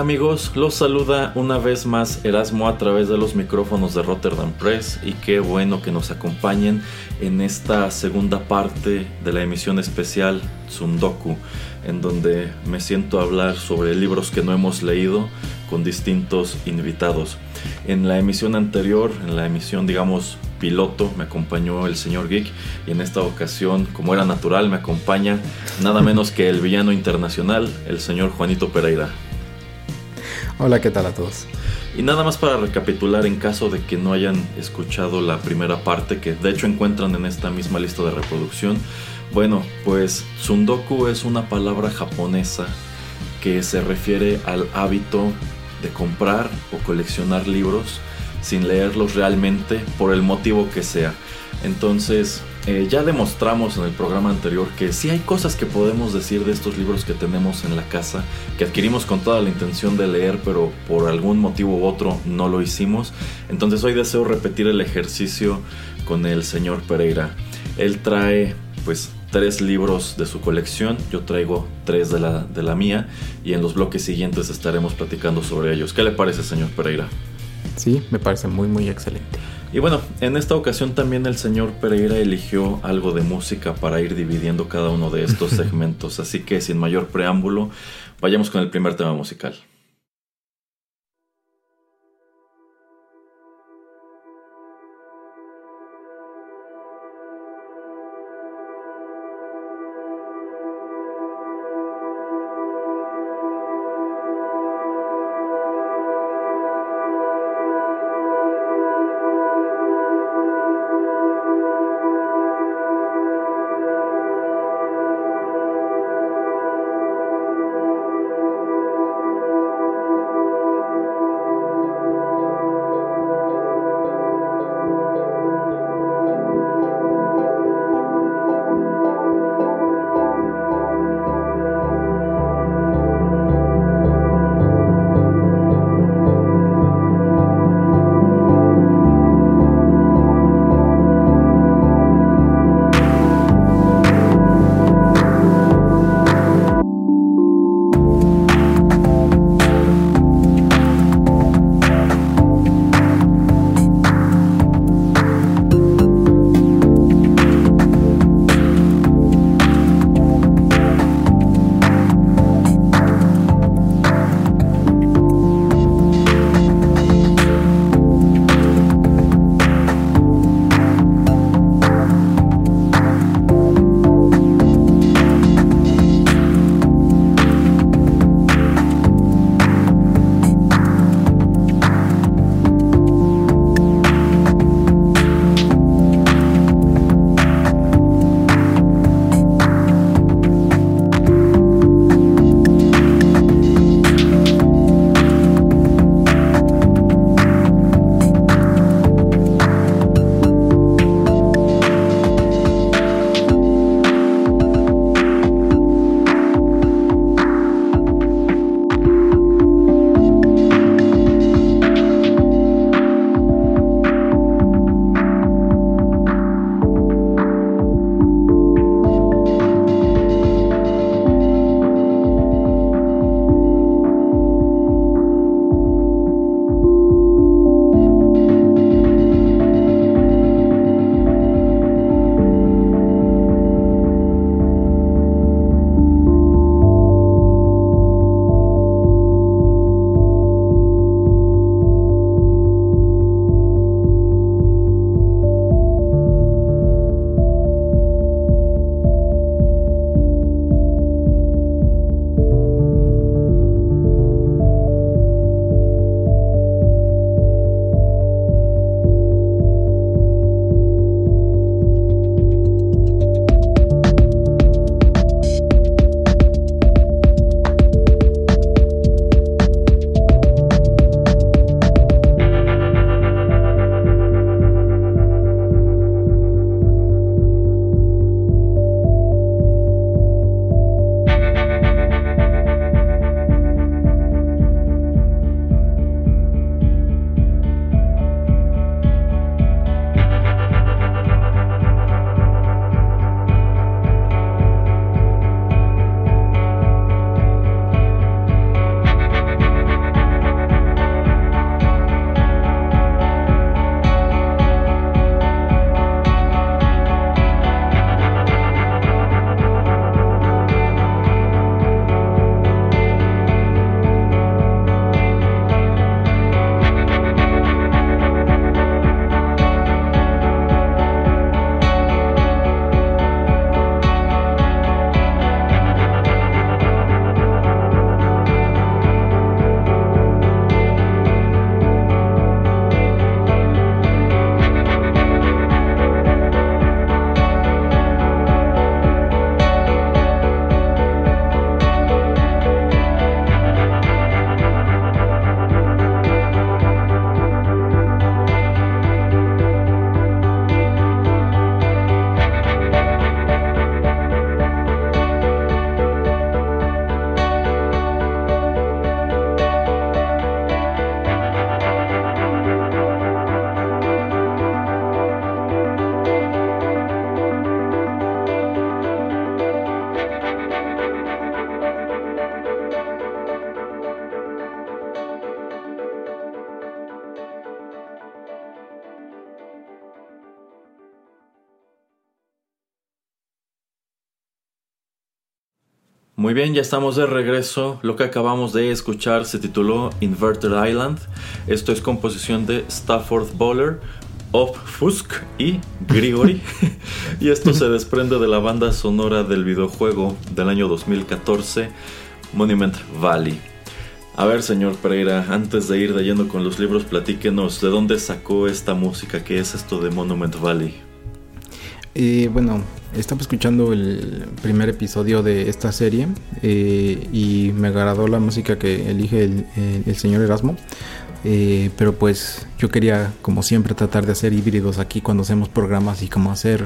Amigos, los saluda una vez más Erasmo a través de los micrófonos de Rotterdam Press y qué bueno que nos acompañen en esta segunda parte de la emisión especial Tsundoku, en donde me siento a hablar sobre libros que no hemos leído con distintos invitados. En la emisión anterior, en la emisión digamos piloto, me acompañó el señor Geek y en esta ocasión, como era natural, me acompaña nada menos que el villano internacional, el señor Juanito Pereira. Hola, ¿qué tal a todos? Y nada más para recapitular en caso de que no hayan escuchado la primera parte que de hecho encuentran en esta misma lista de reproducción. Bueno, pues Tsundoku es una palabra japonesa que se refiere al hábito de comprar o coleccionar libros sin leerlos realmente por el motivo que sea. Entonces, eh, ya demostramos en el programa anterior que sí hay cosas que podemos decir de estos libros que tenemos en la casa, que adquirimos con toda la intención de leer, pero por algún motivo u otro no lo hicimos. Entonces hoy deseo repetir el ejercicio con el señor Pereira. Él trae pues tres libros de su colección, yo traigo tres de la, de la mía y en los bloques siguientes estaremos platicando sobre ellos. ¿Qué le parece, señor Pereira? Sí, me parece muy, muy excelente. Y bueno, en esta ocasión también el señor Pereira eligió algo de música para ir dividiendo cada uno de estos segmentos. Así que sin mayor preámbulo, vayamos con el primer tema musical. Muy bien, ya estamos de regreso. Lo que acabamos de escuchar se tituló Inverted Island. Esto es composición de Stafford Bowler, Of Fusk y Grigori. y esto se desprende de la banda sonora del videojuego del año 2014, Monument Valley. A ver, señor Pereira, antes de ir lleno con los libros, platíquenos de dónde sacó esta música, qué es esto de Monument Valley. Eh, bueno, estaba escuchando el primer episodio de esta serie eh, y me agradó la música que elige el, señor Erasmo. Eh, pero pues yo quería, como siempre, tratar de hacer híbridos aquí cuando hacemos programas y como hacer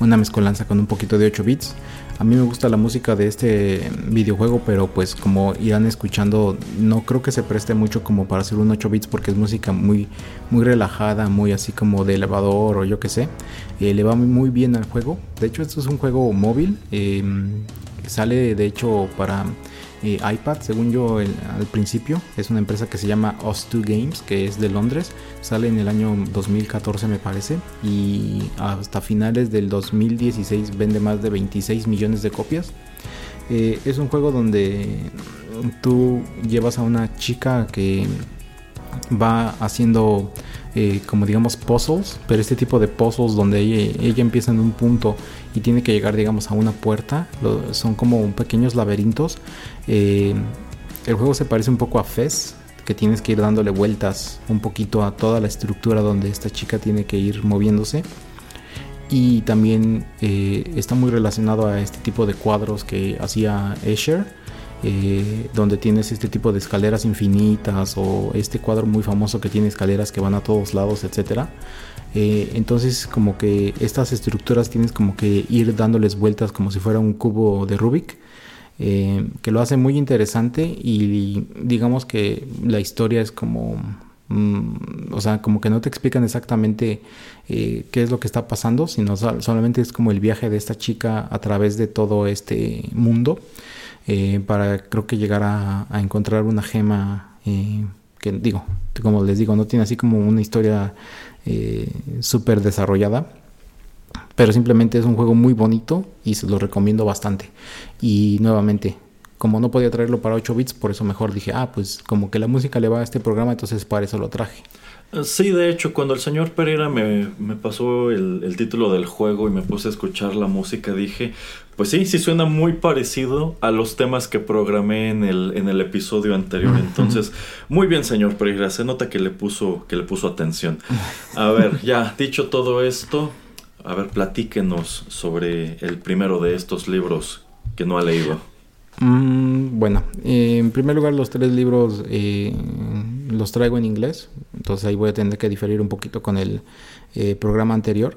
una mezcolanza con un poquito de 8 bits. A mí me gusta la música de este videojuego, pero pues como irán escuchando, no creo que se preste mucho como para hacer un 8 bits porque es música muy, muy relajada, muy así como de elevador o yo qué sé. Eh, le va muy bien al juego. De hecho, esto es un juego móvil. Eh, sale de hecho para eh, iPad, según yo al principio. Es una empresa que se llama Us2 Games, que es de Londres. Sale en el año 2014 me parece. Y hasta finales del 2016 vende más de 26 millones de copias. Eh, es un juego donde tú llevas a una chica que va haciendo eh, como digamos puzzles, pero este tipo de puzzles donde ella, empieza en un punto y tiene que llegar digamos a una puerta, son como pequeños laberintos. Eh, el juego se parece un poco a Fez, que tienes que ir dándole vueltas un poquito a toda la estructura donde esta chica tiene que ir moviéndose. Y también eh, está muy relacionado a este tipo de cuadros que hacía Escher eh, donde tienes este tipo de escaleras infinitas o este cuadro muy famoso que tiene escaleras que van a todos lados. Eh, entonces como que estas estructuras tienes como que ir dándoles vueltas como si fuera un cubo de Rubik. Eh, que lo hace muy interesante y digamos que la historia es como mm, o sea, como que no te explican exactamente qué es lo que está pasando, sino solamente es como el viaje de esta chica a través de todo este mundo. Eh, para creo que llegar a, encontrar una gema eh, que digo, como les digo, no tiene así como una historia eh, súper desarrollada, pero simplemente es un juego muy bonito y se lo recomiendo bastante. Y nuevamente, como no podía traerlo para 8 bits, por eso mejor dije, ah, pues como que la música le va a este programa, entonces para eso lo traje. Sí, de hecho, cuando el señor Pereira me, pasó el, título del juego y me puse a escuchar la música, dije, pues sí, sí suena muy parecido a los temas que programé en el, en el episodio anterior. Entonces, muy bien, señor Pereira, se nota que le puso, que le puso atención. A ver, ya dicho todo esto, a ver, platíquenos sobre el primero de estos libros que no ha leído. Mm, bueno, eh, en primer lugar los tres libros eh, los traigo en inglés, entonces ahí voy a tener que diferir un poquito con el eh, programa anterior.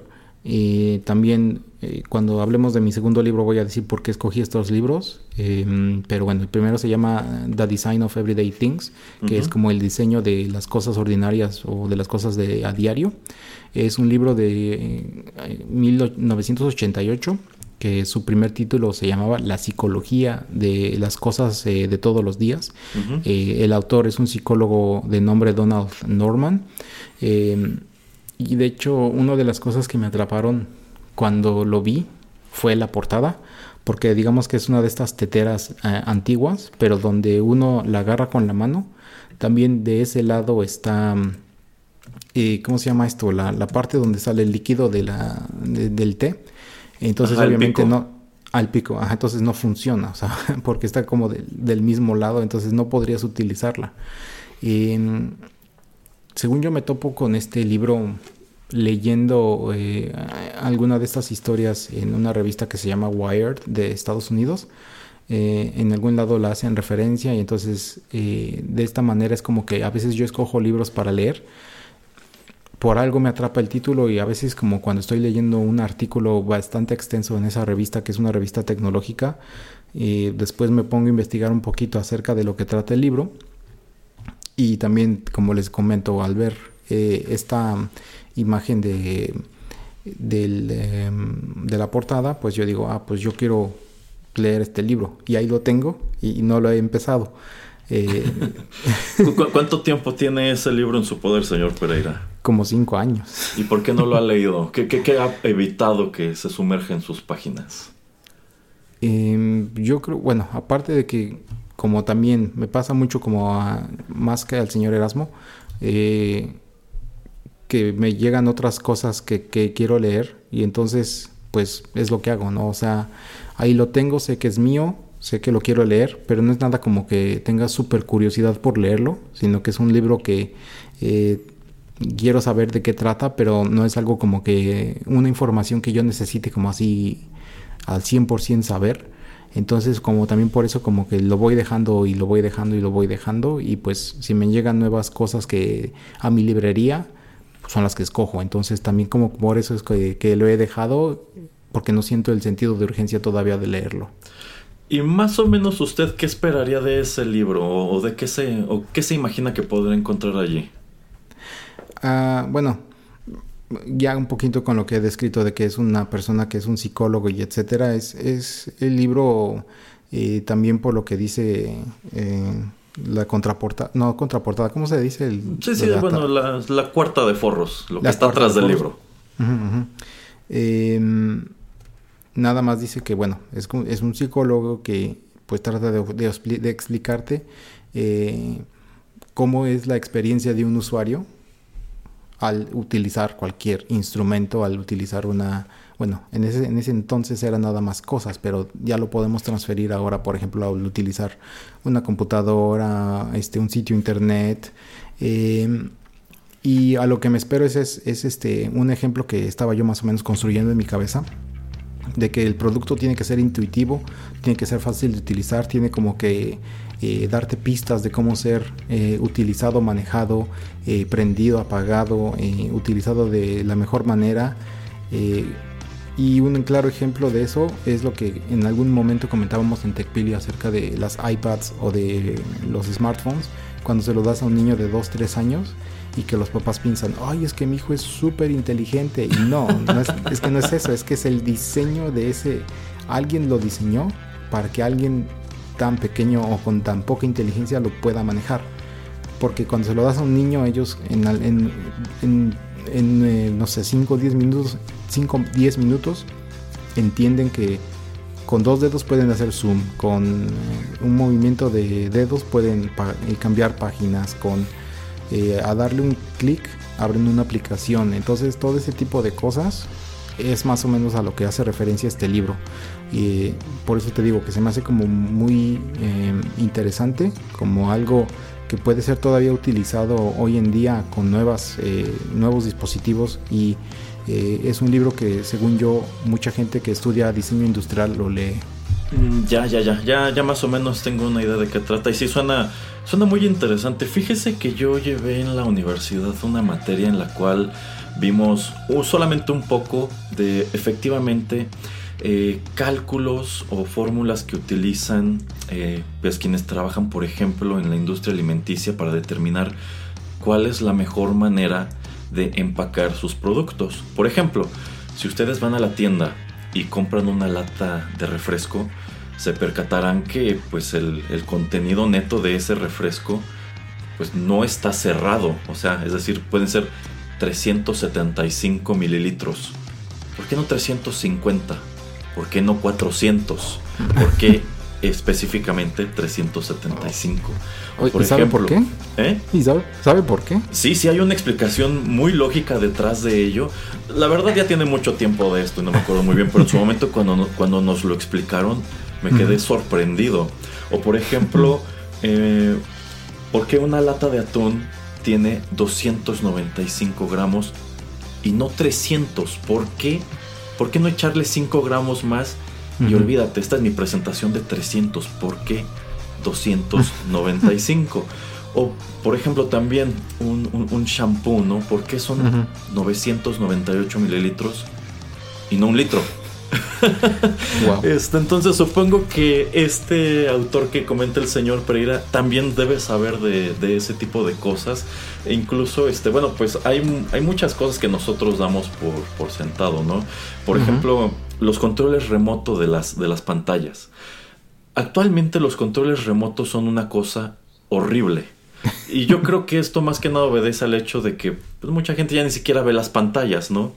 Y también cuando hablemos de mi segundo libro voy a decir por qué escogí estos libros, em, pero bueno, el primero se llama The Design of Everyday Things, que es como el diseño de las cosas ordinarias o de las cosas de a diario. Es un libro de 1988 que su primer título se llamaba La psicología de las cosas eh, de todos los días. Eh, el autor es un psicólogo de nombre Donald Norman. Em, y de hecho, una de las cosas que me atraparon cuando lo vi fue la portada, porque digamos que es una de estas teteras eh, antiguas, pero donde uno la agarra con la mano. También de ese lado está... ¿Cómo se llama esto? La, parte donde sale el líquido de la, del té entonces, obviamente no. Al pico, ajá, entonces no funciona, o sea, porque está como del mismo lado, entonces no podrías utilizarla. Según yo me topo con este libro leyendo eh, alguna de estas historias en una revista que se llama Wired de Estados Unidos. Eh, en algún lado la hacen referencia y entonces eh, de esta manera es como que a veces yo escojo libros para leer por algo me atrapa el título y a veces como cuando estoy leyendo un artículo bastante extenso en esa revista, que es una revista tecnológica, y después me pongo a investigar un poquito acerca de lo que trata el libro. Y también, como les comento, al ver eh, esta imagen de, em, de la portada, pues yo digo, ah, pues yo quiero leer este libro. Y ahí lo tengo y no lo he empezado. Eh, ¿Cuánto tiempo tiene ese libro en su poder, señor Pereira? Como cinco años. ¿Y por qué no lo ha leído? ¿Qué, ha evitado que se sumerja en sus páginas? Em, yo creo, bueno, aparte de que como también me pasa mucho como a, más que al señor Erasmo, eh, que me llegan otras cosas que, que, quiero leer y entonces pues es lo que hago, ¿no? O sea, ahí lo tengo, sé que es mío, sé que lo quiero leer, pero no es nada como que tenga súper curiosidad por leerlo, sino que es un libro que eh, quiero saber de qué trata, pero no es algo como que una información que yo necesite como así al 100% saber. Entonces como también por eso como que lo voy dejando y lo voy dejando y lo voy dejando y pues si me llegan nuevas cosas que a mi librería son las que escojo. Entonces también como por eso es que, que lo he dejado porque no siento el sentido de urgencia todavía de leerlo. ¿Y más o menos usted qué esperaría de ese libro o de qué se o qué se imagina que podrá encontrar allí? Ah, bueno, ya un poquito con lo que he descrito de que es una persona que es un psicólogo y etcétera, es, es el libro eh, también por lo que dice eh, la contraportada, no contraportada, ¿cómo se dice? El, sí, sí, bueno, la, cuarta de forros, lo que está atrás del libro. Em, nada más dice que, bueno, es, es un psicólogo que pues trata de, de explicarte eh, cómo es la experiencia de un usuario al utilizar cualquier instrumento, al utilizar una, bueno, en ese, en ese entonces eran nada más cosas, pero ya lo podemos transferir ahora, por ejemplo, al utilizar una computadora, este, un sitio internet. Em, y a lo que me espero es, es, es, este, un ejemplo que estaba yo más o menos construyendo en mi cabeza, de que el producto tiene que ser intuitivo, tiene que ser fácil de utilizar, tiene como que eh, darte pistas de cómo ser eh, utilizado, manejado, eh, prendido, apagado, utilizado de la mejor manera. y un claro ejemplo de eso es lo que en algún momento comentábamos en TechPili acerca de las iPads o de los smartphones, cuando se lo das a un niño de 2, 3 años y que los papás piensan, ay, es que mi hijo es súper inteligente. Y no, es, que no es eso, es que es el diseño de ese, alguien lo diseñó para que alguien tan pequeño o con tan poca inteligencia lo pueda manejar. Porque cuando se lo das a un niño, ellos en, eh, no sé, 5 o 10 minutos, 5 10 minutos, entienden que con dos dedos pueden hacer zoom, con eh, un movimiento de dedos pueden eh, cambiar páginas, con a darle un clic abren una aplicación. Entonces todo ese tipo de cosas es más o menos a lo que hace referencia este libro. Y por eso te digo que se me hace como muy eh, interesante, como algo que puede ser todavía utilizado hoy en día con nuevas, eh, nuevos dispositivos y eh, es un libro que según yo mucha gente que estudia diseño industrial lo lee. Mm, ya, ya, ya, ya, ya más o menos tengo una idea de qué trata y sí suena, suena muy interesante. Fíjese que yo llevé en la universidad una materia en la cual vimos solamente un poco de efectivamente eh, cálculos o fórmulas que utilizan eh, pues quienes trabajan por ejemplo en la industria alimenticia para determinar cuál es la mejor manera de empacar sus productos. Por ejemplo, si ustedes van a la tienda y compran una lata de refresco, se percatarán que pues el, el contenido neto de ese refresco pues no está cerrado, o sea, es decir, pueden ser 375 mililitros. ¿Por qué no 350? ¿Por qué no 400? ¿Por qué específicamente 375? por ¿Y sabe por qué? ¿eh? ¿Y sabe, por qué? Sí, sí hay una explicación muy lógica detrás de ello. La verdad ya tiene mucho tiempo de esto y no me acuerdo muy bien, pero en su momento cuando, cuando nos lo explicaron me quedé sorprendido. O por ejemplo, eh, ¿por qué una lata de atún tiene 295 gramos y no 300. ¿Por qué? ¿Por qué no echarle 5 gramos más? Y olvídate, esta es mi presentación de 300. ¿Por qué 295? o, por ejemplo, también un, un, shampoo, ¿no? ¿Por qué son 998 mililitros y no un litro? Este, entonces supongo que este autor que comenta el señor Pereira también debe saber de, ese tipo de cosas. E incluso, este, bueno, pues hay, hay muchas cosas que nosotros damos por, sentado, ¿no? Por ejemplo, los controles remotos de las, de las pantallas. Actualmente los controles remotos son una cosa horrible. Y yo creo que esto más que nada obedece al hecho de que pues, mucha gente ya ni siquiera ve las pantallas, ¿no?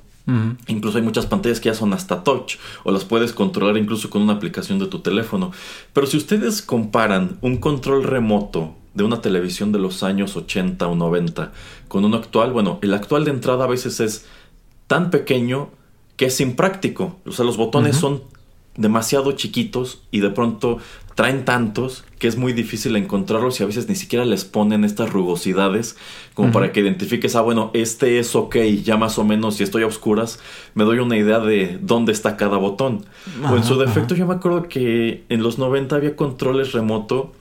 Incluso hay muchas pantallas que ya son hasta touch o las puedes controlar incluso con una aplicación de tu teléfono. Pero si ustedes comparan un control remoto de una televisión de los años 80 o 90 con uno actual, bueno, el actual de entrada a veces es tan pequeño que es impráctico. O sea, los botones son demasiado chiquitos y de pronto traen tantos que es muy difícil encontrarlos y a veces ni siquiera les ponen estas rugosidades como para que identifiques, ah, bueno, este es ok, ya más o menos si estoy a oscuras me doy una idea de dónde está cada botón. o en su defecto yo me acuerdo que en los 90 había controles remoto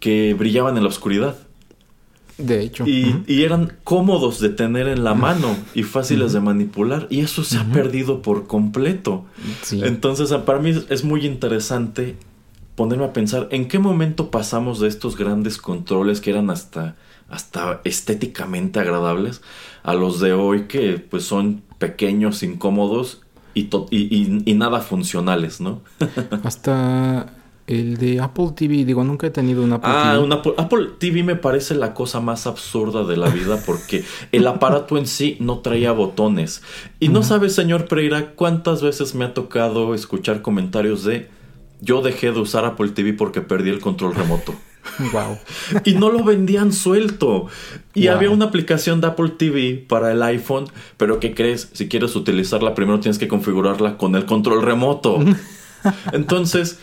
que brillaban en la oscuridad. De hecho. Y, eran cómodos de tener en la mano y fáciles de manipular. Y eso se ha perdido por completo. Entonces, para mí es muy interesante ponerme a pensar en qué momento pasamos de estos grandes controles que eran hasta, hasta estéticamente agradables a los de hoy que pues son pequeños, incómodos y, y, y nada funcionales, ¿no? hasta el de Apple TV, digo, nunca he tenido un Apple ah, TV. Un Apple, Apple, TV me parece la cosa más absurda de la vida porque el aparato en sí no traía botones. Y no sabes, señor Pereira, cuántas veces me ha tocado escuchar comentarios de yo dejé de usar Apple TV porque perdí el control remoto. Wow. y no lo vendían suelto. Y había una aplicación de Apple TV para el iPhone, pero ¿qué crees? Si quieres utilizarla, primero tienes que configurarla con el control remoto. Entonces,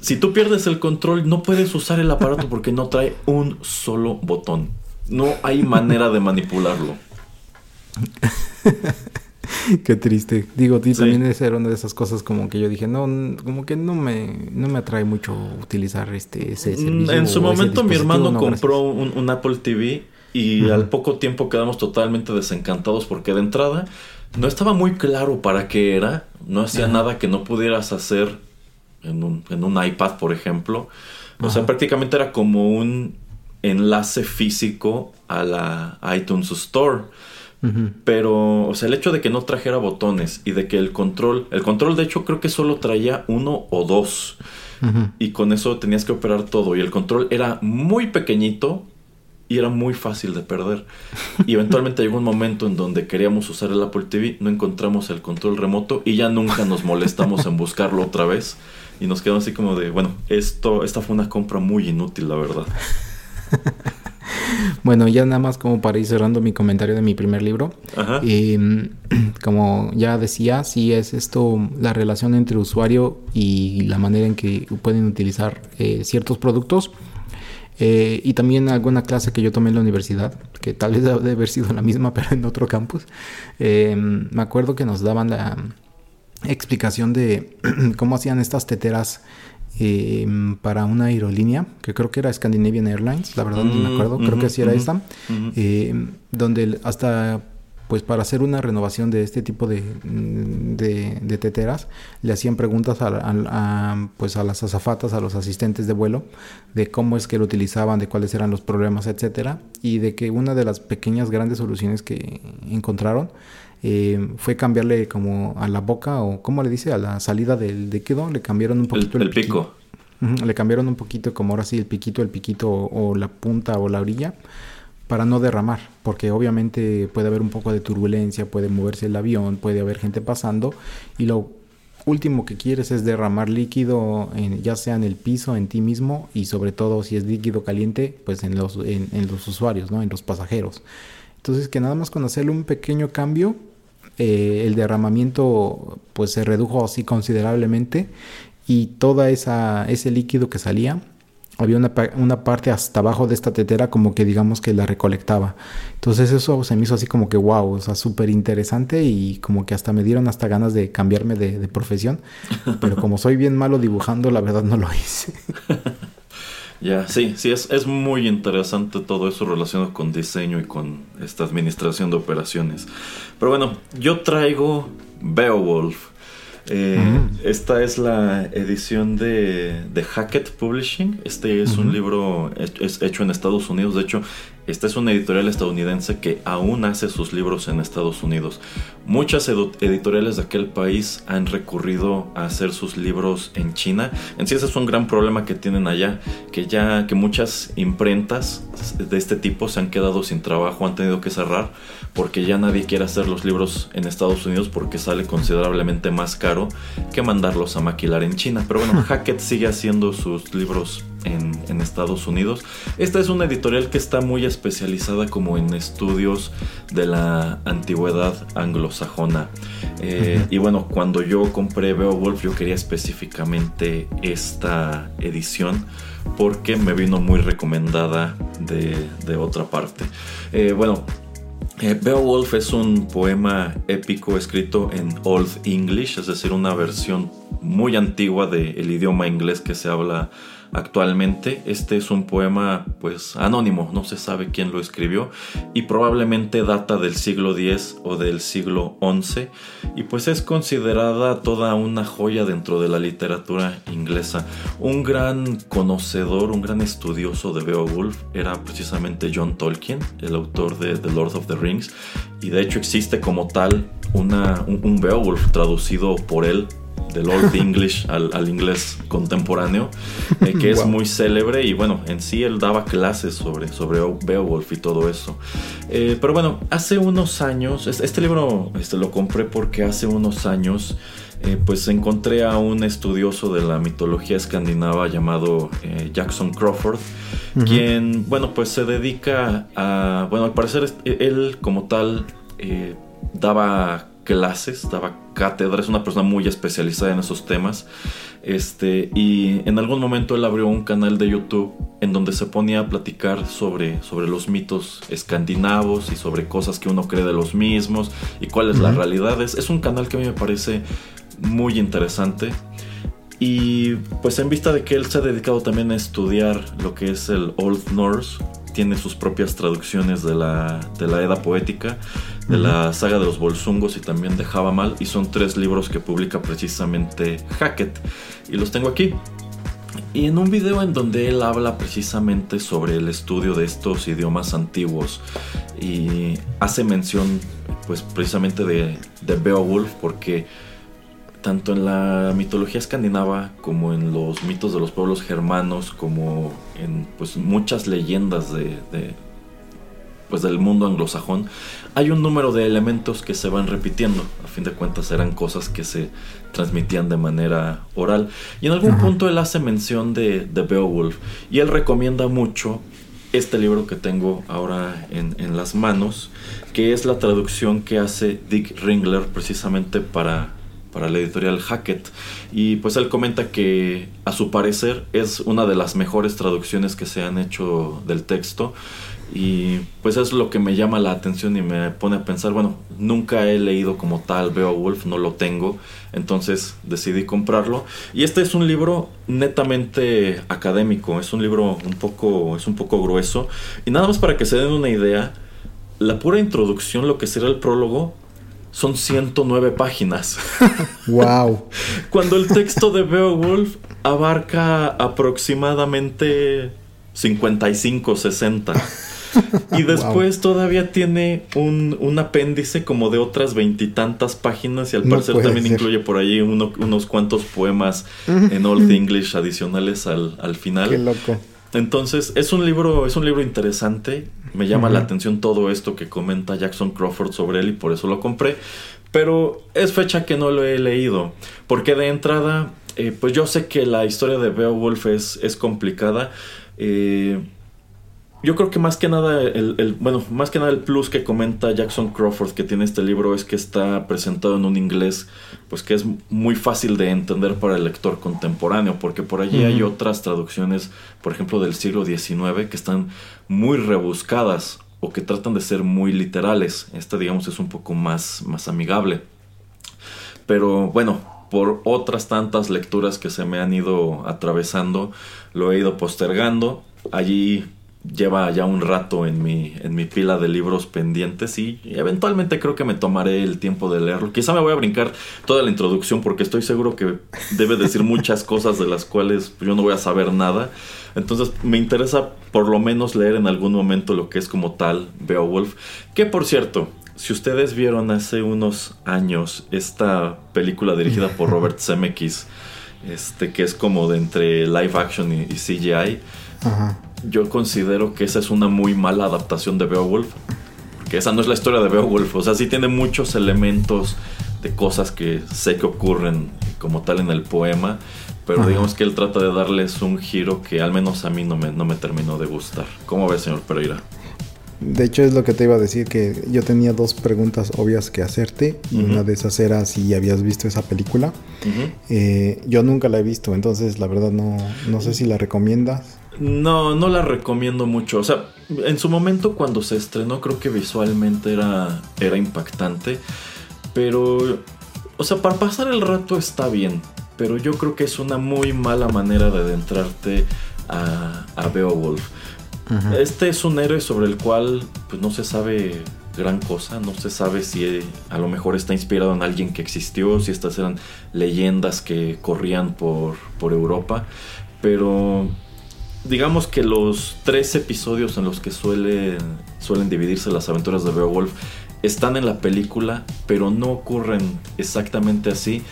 si tú pierdes el control, no puedes usar el aparato porque no trae un solo botón. No hay manera de manipularlo. Qué triste. Digo, ti también es una de esas cosas como que yo dije, no, como que no me, no me atrae mucho utilizar este ese mm, servicio. En su momento mi hermano compró un, Apple TV y al poco tiempo quedamos totalmente desencantados porque de entrada no estaba muy claro para qué era, no hacía nada que no pudieras hacer en un, en un iPad, por ejemplo. O sea, prácticamente era como un enlace físico a la iTunes Store. Pero, o sea, el hecho de que no trajera botones y de que el control, el control de hecho creo que solo traía uno o dos. Y con eso tenías que operar todo. Y el control era muy pequeñito y era muy fácil de perder. Y eventualmente llegó un momento en donde queríamos usar el Apple TV, no encontramos el control remoto y ya nunca nos molestamos en buscarlo otra vez. Y nos quedamos así como de, bueno, esto, esta fue una compra muy inútil, la verdad. bueno, ya nada más como para ir cerrando mi comentario de mi primer libro. Ajá. Em, como ya decía, sí es esto la relación entre usuario y la manera en que pueden utilizar eh, ciertos productos. Eh, y también alguna clase que yo tomé en la universidad, que tal vez debe haber sido la misma, pero en otro campus. Em, me acuerdo que nos daban la, explicación de cómo hacían estas teteras em, para una aerolínea, que creo que era Scandinavian Airlines, la verdad no me mm, acuerdo, creo que así era esta, em, donde hasta pues para hacer una renovación de este tipo de, de, teteras, le hacían preguntas a, pues a las azafatas, a los asistentes de vuelo, de cómo es que lo utilizaban, de cuáles eran los problemas, etcétera, y de que una de las pequeñas grandes soluciones que encontraron eh, fue cambiarle como a la boca o ¿cómo le dice? A la salida del líquido, le cambiaron un poquito el, pico. le cambiaron un poquito como ahora sí el piquito, el piquito o, la punta o la orilla para no derramar, porque obviamente puede haber un poco de turbulencia, puede moverse el avión, puede haber gente pasando y lo último que quieres es derramar líquido en, ya sea en el piso, en ti mismo y sobre todo si es líquido caliente, pues en los, en, en los usuarios, ¿no? en los pasajeros. Entonces que nada más con hacerle un pequeño cambio, eh, el derramamiento pues se redujo así considerablemente y toda esa ese líquido que salía había una, una, parte hasta abajo de esta tetera como que digamos que la recolectaba. Entonces eso se me hizo así como que wow, o sea, súper interesante y como que hasta me dieron hasta ganas de cambiarme de, de profesión. Pero como soy bien malo dibujando, la verdad no lo hice. Ya, sí, sí, es, es muy interesante todo eso relacionado con diseño y con esta administración de operaciones. Pero bueno, yo traigo Beowulf. Eh, mm. Esta es la edición de, de Hackett Publishing. Este es un libro hecho en Estados Unidos. De hecho, esta es una editorial estadounidense que aún hace sus libros en Estados Unidos. Muchas editoriales de aquel país han recurrido a hacer sus libros en China. En sí ese es un gran problema que tienen allá, que ya que muchas imprentas de este tipo se han quedado sin trabajo, han tenido que cerrar porque ya nadie quiere hacer los libros en Estados Unidos porque sale considerablemente más caro que mandarlos a maquilar en China. Pero bueno, Hackett sigue haciendo sus libros en, Estados Unidos. Esta es una editorial que está muy especializada como en estudios de la antigüedad anglosajona. Eh, y bueno, cuando yo compré Beowulf yo quería específicamente esta edición porque me vino muy recomendada de, otra parte. Eh, bueno, eh, Beowulf es un poema épico escrito en Old English, es decir, una versión muy antigua del idioma inglés que se habla actualmente. Este es un poema pues anónimo, no se sabe quién lo escribió y probablemente data del siglo X o del siglo XI y pues es considerada toda una joya dentro de la literatura inglesa. Un gran conocedor, un gran estudioso de Beowulf era precisamente John Tolkien, el autor de The Lord of the Rings y de hecho existe como tal una, un Beowulf traducido por él del Old English al, inglés contemporáneo, eh, que es muy célebre y bueno, en sí él daba clases sobre, sobre Beowulf y todo eso. Eh, pero bueno, hace unos años, este libro este, lo compré porque hace unos años eh, pues encontré a un estudioso de la mitología escandinava llamado Jackson Crawford, quien, bueno, pues se dedica a, bueno, al parecer él como tal daba clases, daba cátedra, es una persona muy especializada en esos temas. Este, y en algún momento él abrió un canal de YouTube en donde se ponía a platicar sobre, sobre los mitos escandinavos y sobre cosas que uno cree de los mismos y cuál es la realidad. Es, es un canal que a mí me parece muy interesante. Y pues en vista de que él se ha dedicado también a estudiar lo que es el Old Norse, tiene sus propias traducciones de la, de la Edda Poética, de la saga de los Bolsungos y también de Javamal. Y son tres libros que publica precisamente Hackett. Y los tengo aquí. Y en un video en donde él habla precisamente sobre el estudio de estos idiomas antiguos y hace mención pues precisamente de, de Beowulf porque tanto en la mitología escandinava como en los mitos de los pueblos germanos, como en pues, muchas leyendas de, pues, del mundo anglosajón, hay un número de elementos que se van repitiendo. A fin de cuentas eran cosas que se transmitían de manera oral. Y en algún punto él hace mención de, de, Beowulf y él recomienda mucho este libro que tengo ahora en, en las manos, que es la traducción que hace Dick Ringler precisamente para para la editorial Hackett. Y pues él comenta que a su parecer es una de las mejores traducciones que se han hecho del texto. Y pues es lo que me llama la atención y me pone a pensar, bueno, nunca he leído como tal Beowulf, no lo tengo, entonces decidí comprarlo. Y este es un libro netamente académico, es un libro un poco, es un poco grueso. Y nada más para que se den una idea, la pura introducción, lo que será el prólogo, son 109 páginas. wow. Cuando el texto de Beowulf abarca aproximadamente 55, 60. Y después todavía tiene un, apéndice como de otras veintitantas páginas y al parecer también incluye por ahí unos cuantos poemas en Old English adicionales al, al final. Qué loco. Entonces, es un libro, es un libro interesante. Me llama la atención todo esto que comenta Jackson Crawford sobre él y por eso lo compré. Pero es fecha que no lo he leído. Porque de entrada, eh, pues yo sé que la historia de Beowulf es, es complicada. Eh, yo creo que más que nada el, bueno, más que nada el plus que comenta Jackson Crawford que tiene este libro es que está presentado en un inglés pues que es muy fácil de entender para el lector contemporáneo, porque por allí hay otras traducciones, por ejemplo, del siglo XIX que están muy rebuscadas o que tratan de ser muy literales. Esta digamos es un poco más más amigable. Pero bueno, por otras tantas lecturas que se me han ido atravesando, lo he ido postergando. Allí lleva ya un rato en mi, en mi pila de libros pendientes y eventualmente creo que me tomaré el tiempo de leerlo. Quizá me voy a brincar toda la introducción porque estoy seguro que debe decir muchas cosas de las cuales yo no voy a saber nada. Entonces me interesa por lo menos leer en algún momento lo que es como tal Beowulf. Que por cierto, si ustedes vieron hace unos años esta película dirigida por Robert Zemeckis, este, que es como de entre live action y, CGI, yo considero que esa es una muy mala adaptación de Beowulf. Que esa no es la historia de Beowulf. O sea, sí tiene muchos elementos de cosas que sé que ocurren como tal en el poema. Pero digamos que él trata de darles un giro que al menos a mí no me, no me terminó de gustar. ¿Cómo ve, señor Pereira? De hecho es lo que te iba a decir, que yo tenía dos preguntas obvias que hacerte y una de esas era si habías visto esa película. Eh, yo nunca la he visto, entonces la verdad no, no sé si la recomiendas. No, no la recomiendo mucho. O sea, en su momento cuando se estrenó creo que visualmente era, era impactante. Pero, o sea, para pasar el rato está bien. Pero yo creo que es una muy mala manera de adentrarte a, a Beowulf. Este es un héroe sobre el cual pues, no se sabe gran cosa, no se sabe si a lo mejor está inspirado en alguien que existió, si estas eran leyendas que corrían por, por Europa, pero digamos que los tres episodios en los que suelen, suelen dividirse las aventuras de Beowulf están en la película, pero no ocurren exactamente así.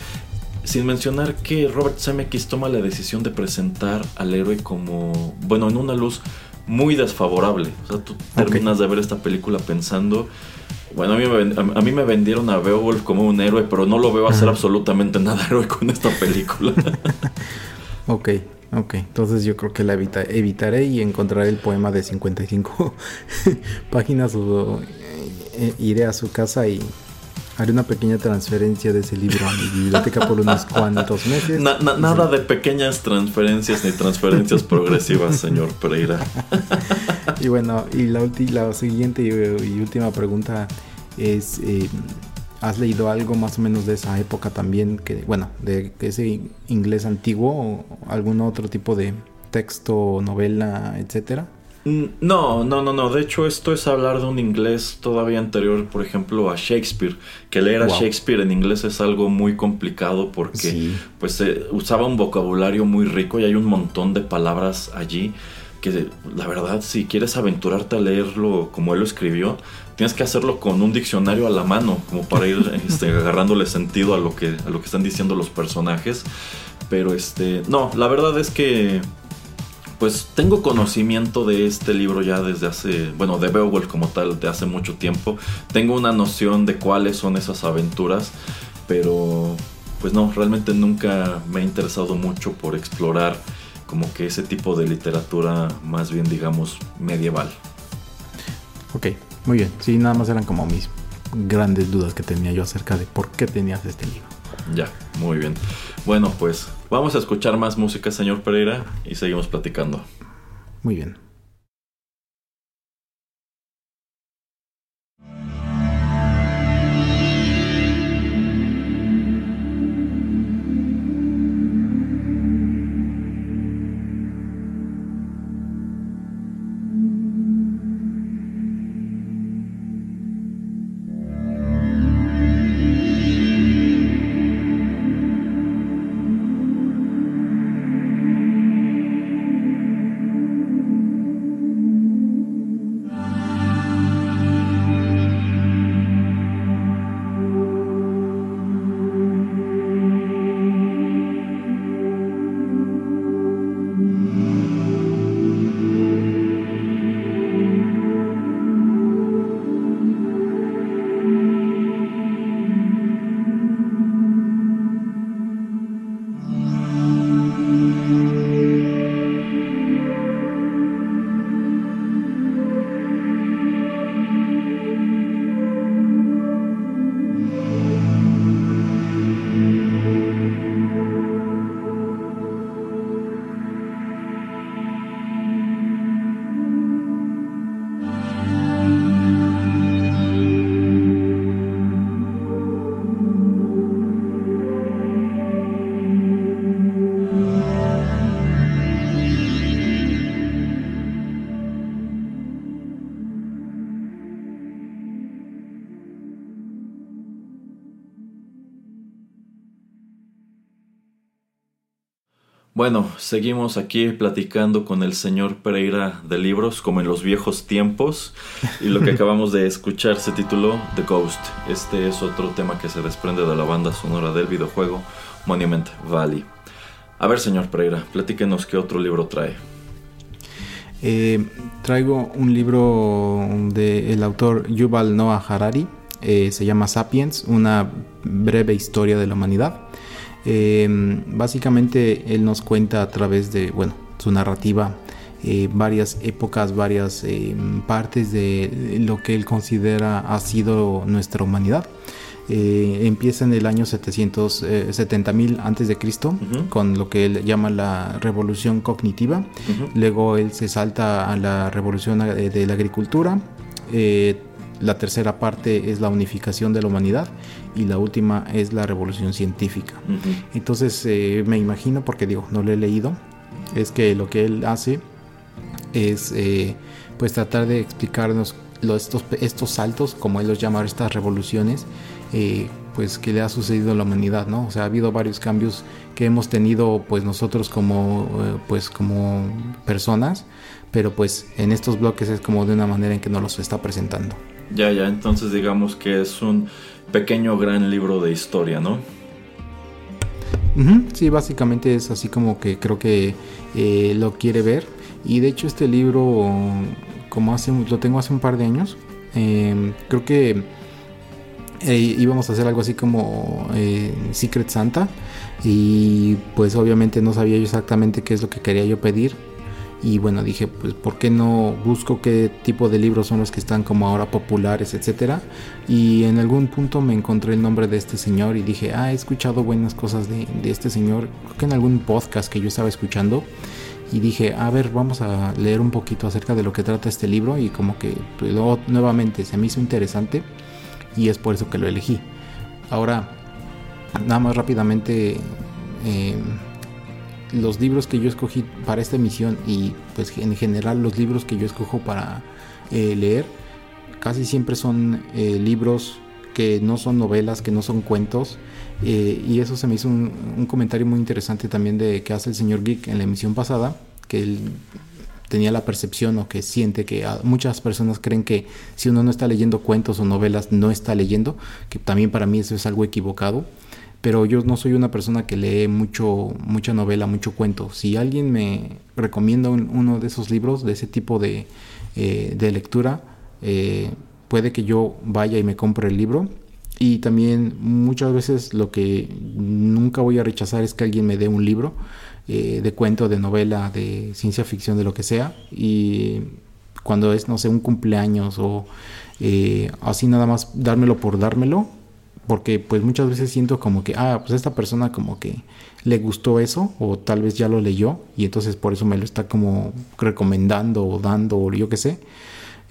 Sin mencionar que Robert Zemeckis toma la decisión de presentar al héroe como, bueno, en una luz muy desfavorable. O sea, tú terminas de ver esta película pensando, bueno, a mí, me, a mí me vendieron a Beowulf como un héroe, pero no lo veo hacer absolutamente nada heroico en esta película. ok, ok. Entonces yo creo que la evitaré y encontraré el poema de 55 páginas o eh, iré a su casa y Haré una pequeña transferencia de ese libro a mi biblioteca por unos cuantos meses. nada de pequeñas transferencias ni transferencias progresivas, señor Pereira. y bueno, y la, la siguiente y, última pregunta es, eh, ¿has leído algo más o menos de esa época también? Que, bueno, de ese inglés antiguo o algún otro tipo de texto, novela, etcétera? Mm, no, no, no, no. De hecho, esto es hablar de un inglés todavía anterior, por ejemplo, a Shakespeare. Que leer a Shakespeare en inglés es algo muy complicado porque pues usaba un vocabulario muy rico y hay un montón de palabras allí que la verdad si quieres aventurarte a leerlo como él lo escribió, tienes que hacerlo con un diccionario a la mano como para ir este, agarrándole sentido a lo que a lo que están diciendo los personajes. Pero este, no, la verdad es que pues tengo conocimiento de este libro ya desde hace, bueno, de Beowulf como tal, de hace mucho tiempo. Tengo una noción de cuáles son esas aventuras, pero pues no, realmente nunca me ha interesado mucho por explorar como que ese tipo de literatura más bien digamos medieval. Ok, muy bien. Sí, nada más eran como mis grandes dudas que tenía yo acerca de por qué tenías este libro. Ya, muy bien. Bueno, pues vamos a escuchar más música, señor Pereira, y seguimos platicando. Muy bien. Bueno, seguimos aquí platicando con el señor Pereira de libros, como en los viejos tiempos, y lo que acabamos de escuchar se tituló The Ghost. Este es otro tema que se desprende de la banda sonora del videojuego Monument Valley. A ver, señor Pereira, platíquenos qué otro libro trae. Eh, traigo un libro del autor Yuval Noah Harari, eh, se llama Sapiens, una breve historia de la humanidad. Eh, básicamente él nos cuenta a través de, bueno, su narrativa, eh, varias épocas, varias eh, partes de lo que él considera ha sido nuestra humanidad. empieza en el año 770 mil antes de Cristo con lo que él llama la revolución cognitiva. Luego él se salta a la revolución de la agricultura. La tercera parte es la unificación de la humanidad y la última es la revolución científica. Entonces eh, me imagino, porque digo, no lo he leído, es que lo que él hace es eh, pues tratar de explicarnos estos, estos saltos, como él los llama, estas revoluciones, eh, pues que le ha sucedido a la humanidad, ¿no? O sea, ha habido varios cambios que hemos tenido pues nosotros como pues como personas, pero pues en estos bloques es como de una manera en que nos los está presentando. Ya, ya, entonces digamos que es un pequeño gran libro de historia, ¿no? sí, básicamente es así como que creo que eh, lo quiere ver. Y de hecho este libro, como hace, lo tengo hace un par de años, em, creo que eh, íbamos a hacer algo así como eh, Secret Santa. Y pues obviamente no sabía yo exactamente qué es lo que quería yo pedir y bueno dije pues por qué no busco qué tipo de libros son los que están como ahora populares etcétera y en algún punto me encontré el nombre de este señor y dije ah he escuchado buenas cosas de, este señor creo que en algún podcast que yo estaba escuchando y dije a ver vamos a leer un poquito acerca de lo que trata este libro y como que pues, nuevamente se me hizo interesante y es por eso que lo elegí. Ahora nada más rápidamente eh, los libros que yo escogí para esta emisión y pues en general los libros que yo escojo para eh, leer casi siempre son eh, libros que no son novelas, que no son cuentos eh, y eso se me hizo un, comentario muy interesante también de que hace el señor Geek en la emisión pasada que él tenía la percepción o que siente que muchas personas creen que si uno no está leyendo cuentos o novelas no está leyendo, que también para mí eso es algo equivocado pero yo no soy una persona que lee mucho, mucha novela, mucho cuento. Si alguien me recomienda uno de esos libros, de ese tipo de, eh, lectura, eh, puede que yo vaya y me compre el libro. Y también muchas veces lo que nunca voy a rechazar es que alguien me dé un libro eh, de cuento, de novela, de ciencia ficción, de lo que sea. Y cuando es, no sé, un cumpleaños o así nada más dármelo por dármelo, porque pues muchas veces siento como que, ah, pues esta persona como que le gustó eso o tal vez ya lo leyó y entonces por eso me lo está como recomendando o dando o yo qué sé.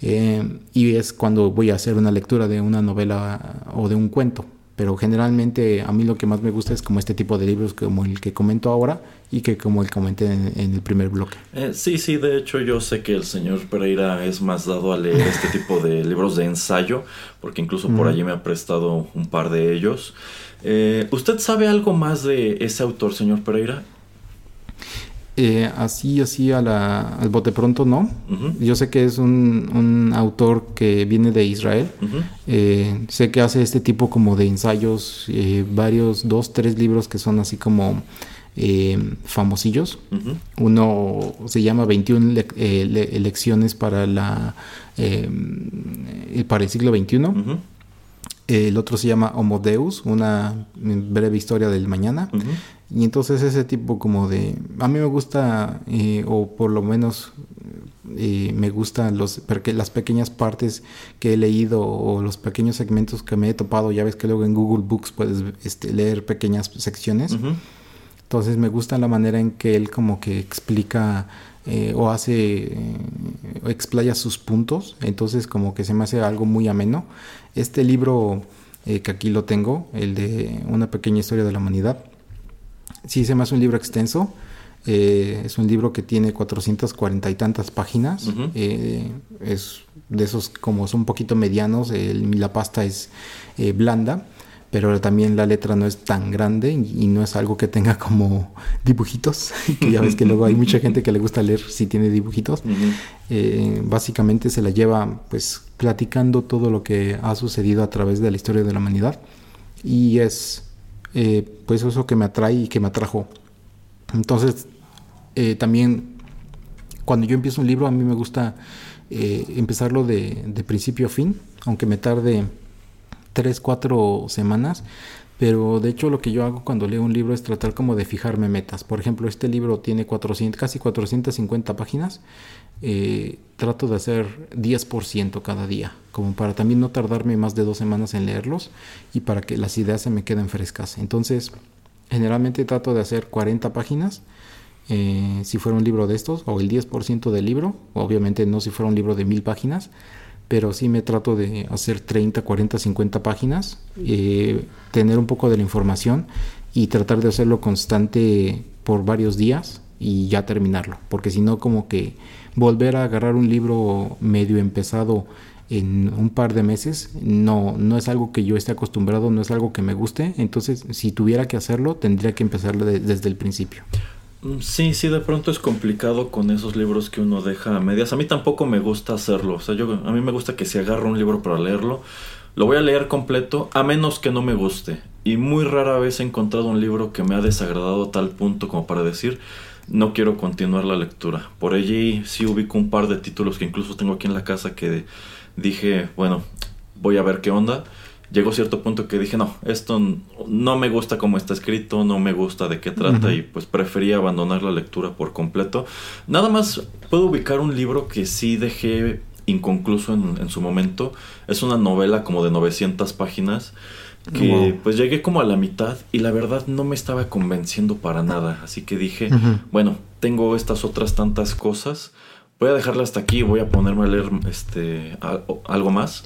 Eh, y es cuando voy a hacer una lectura de una novela o de un cuento pero generalmente a mí lo que más me gusta es como este tipo de libros como el que comento ahora y que como el comenté en, el primer bloque. Eh, sí, sí, de hecho yo sé que el señor Pereira es más dado a leer este tipo de libros de ensayo, porque incluso por allí me ha prestado un par de ellos. Eh, ¿Usted sabe algo más de ese autor, señor Pereira? Eh, así, así a la, al bote pronto no. Yo sé que es un, autor que viene de Israel. Eh, sé que hace este tipo como de ensayos, eh, varios, dos, tres libros que son así como famosillos. Uno se llama 21 lecciones para, la, para el siglo XXI. El otro se llama Homo Deus, una breve historia del mañana. Y entonces ese tipo como de... A mí me gusta, eh, o por lo menos eh, me gustan los, las pequeñas partes que he leído o los pequeños segmentos que me he topado. Ya ves que luego en Google Books puedes este, leer pequeñas secciones. Entonces me gusta la manera en que él como que explica eh, o hace o explaya sus puntos. Entonces como que se me hace algo muy ameno. Este libro que aquí lo tengo, el de Una pequeña historia de la humanidad sí se me hace un libro extenso. Eh, es un libro que tiene 440 y tantas páginas. Eh, es de esos como son un poquito medianos. la pasta es eh, blanda. Pero también la letra no es tan grande y no es algo que tenga como dibujitos, que ya ves que luego hay mucha gente que le gusta leer si tiene dibujitos. Eh, básicamente se la lleva pues platicando todo lo que ha sucedido a través de la historia de la humanidad y es eh, pues eso que me atrae y que me atrajo. Entonces eh, también cuando yo empiezo un libro a mí me gusta empezarlo de, de principio a fin, aunque me tarde tres, cuatro semanas. Pero de hecho lo que yo hago cuando leo un libro es tratar como de fijarme metas. Por ejemplo, este libro tiene 400, casi 450 páginas. Eh, trato de hacer 10% cada día, como para también no tardarme más de dos semanas en leerlos y para que las ideas se me queden frescas. Entonces, generalmente trato de hacer 40 páginas. Eh, si fuera un libro de estos, o el 10% del libro, obviamente no si fuera un libro de mil páginas, pero sí me trato de hacer 30, 40, 50 páginas, eh, tener un poco de la información y tratar de hacerlo constante por varios días y ya terminarlo, porque si no como que volver a agarrar un libro medio empezado en un par de meses no no es algo que yo esté acostumbrado, no es algo que me guste, entonces si tuviera que hacerlo tendría que empezar desde el principio. Mm, sí, sí, de pronto es complicado con esos libros que uno deja a medias. A mí tampoco me gusta hacerlo. O sea, yo, a mí me gusta que si agarro un libro para leerlo, lo voy a leer completo, a menos que no me guste. Y muy rara vez he encontrado un libro que me ha desagradado a tal punto como para decir, no quiero continuar la lectura. Por allí sí ubico un par de títulos que incluso tengo aquí en la casa que dije, bueno, voy a ver qué onda llegó cierto punto que dije, no, esto no me gusta cómo está escrito, no me gusta de qué trata y pues preferí abandonar la lectura por completo. Nada más puedo ubicar un libro que sí dejé inconcluso en, su momento. Es una novela como de 900 páginas que pues llegué como a la mitad y la verdad no me estaba convenciendo para nada. Así que dije, bueno, tengo estas otras tantas cosas. Voy a dejarla hasta aquí voy a ponerme a leer este, algo más.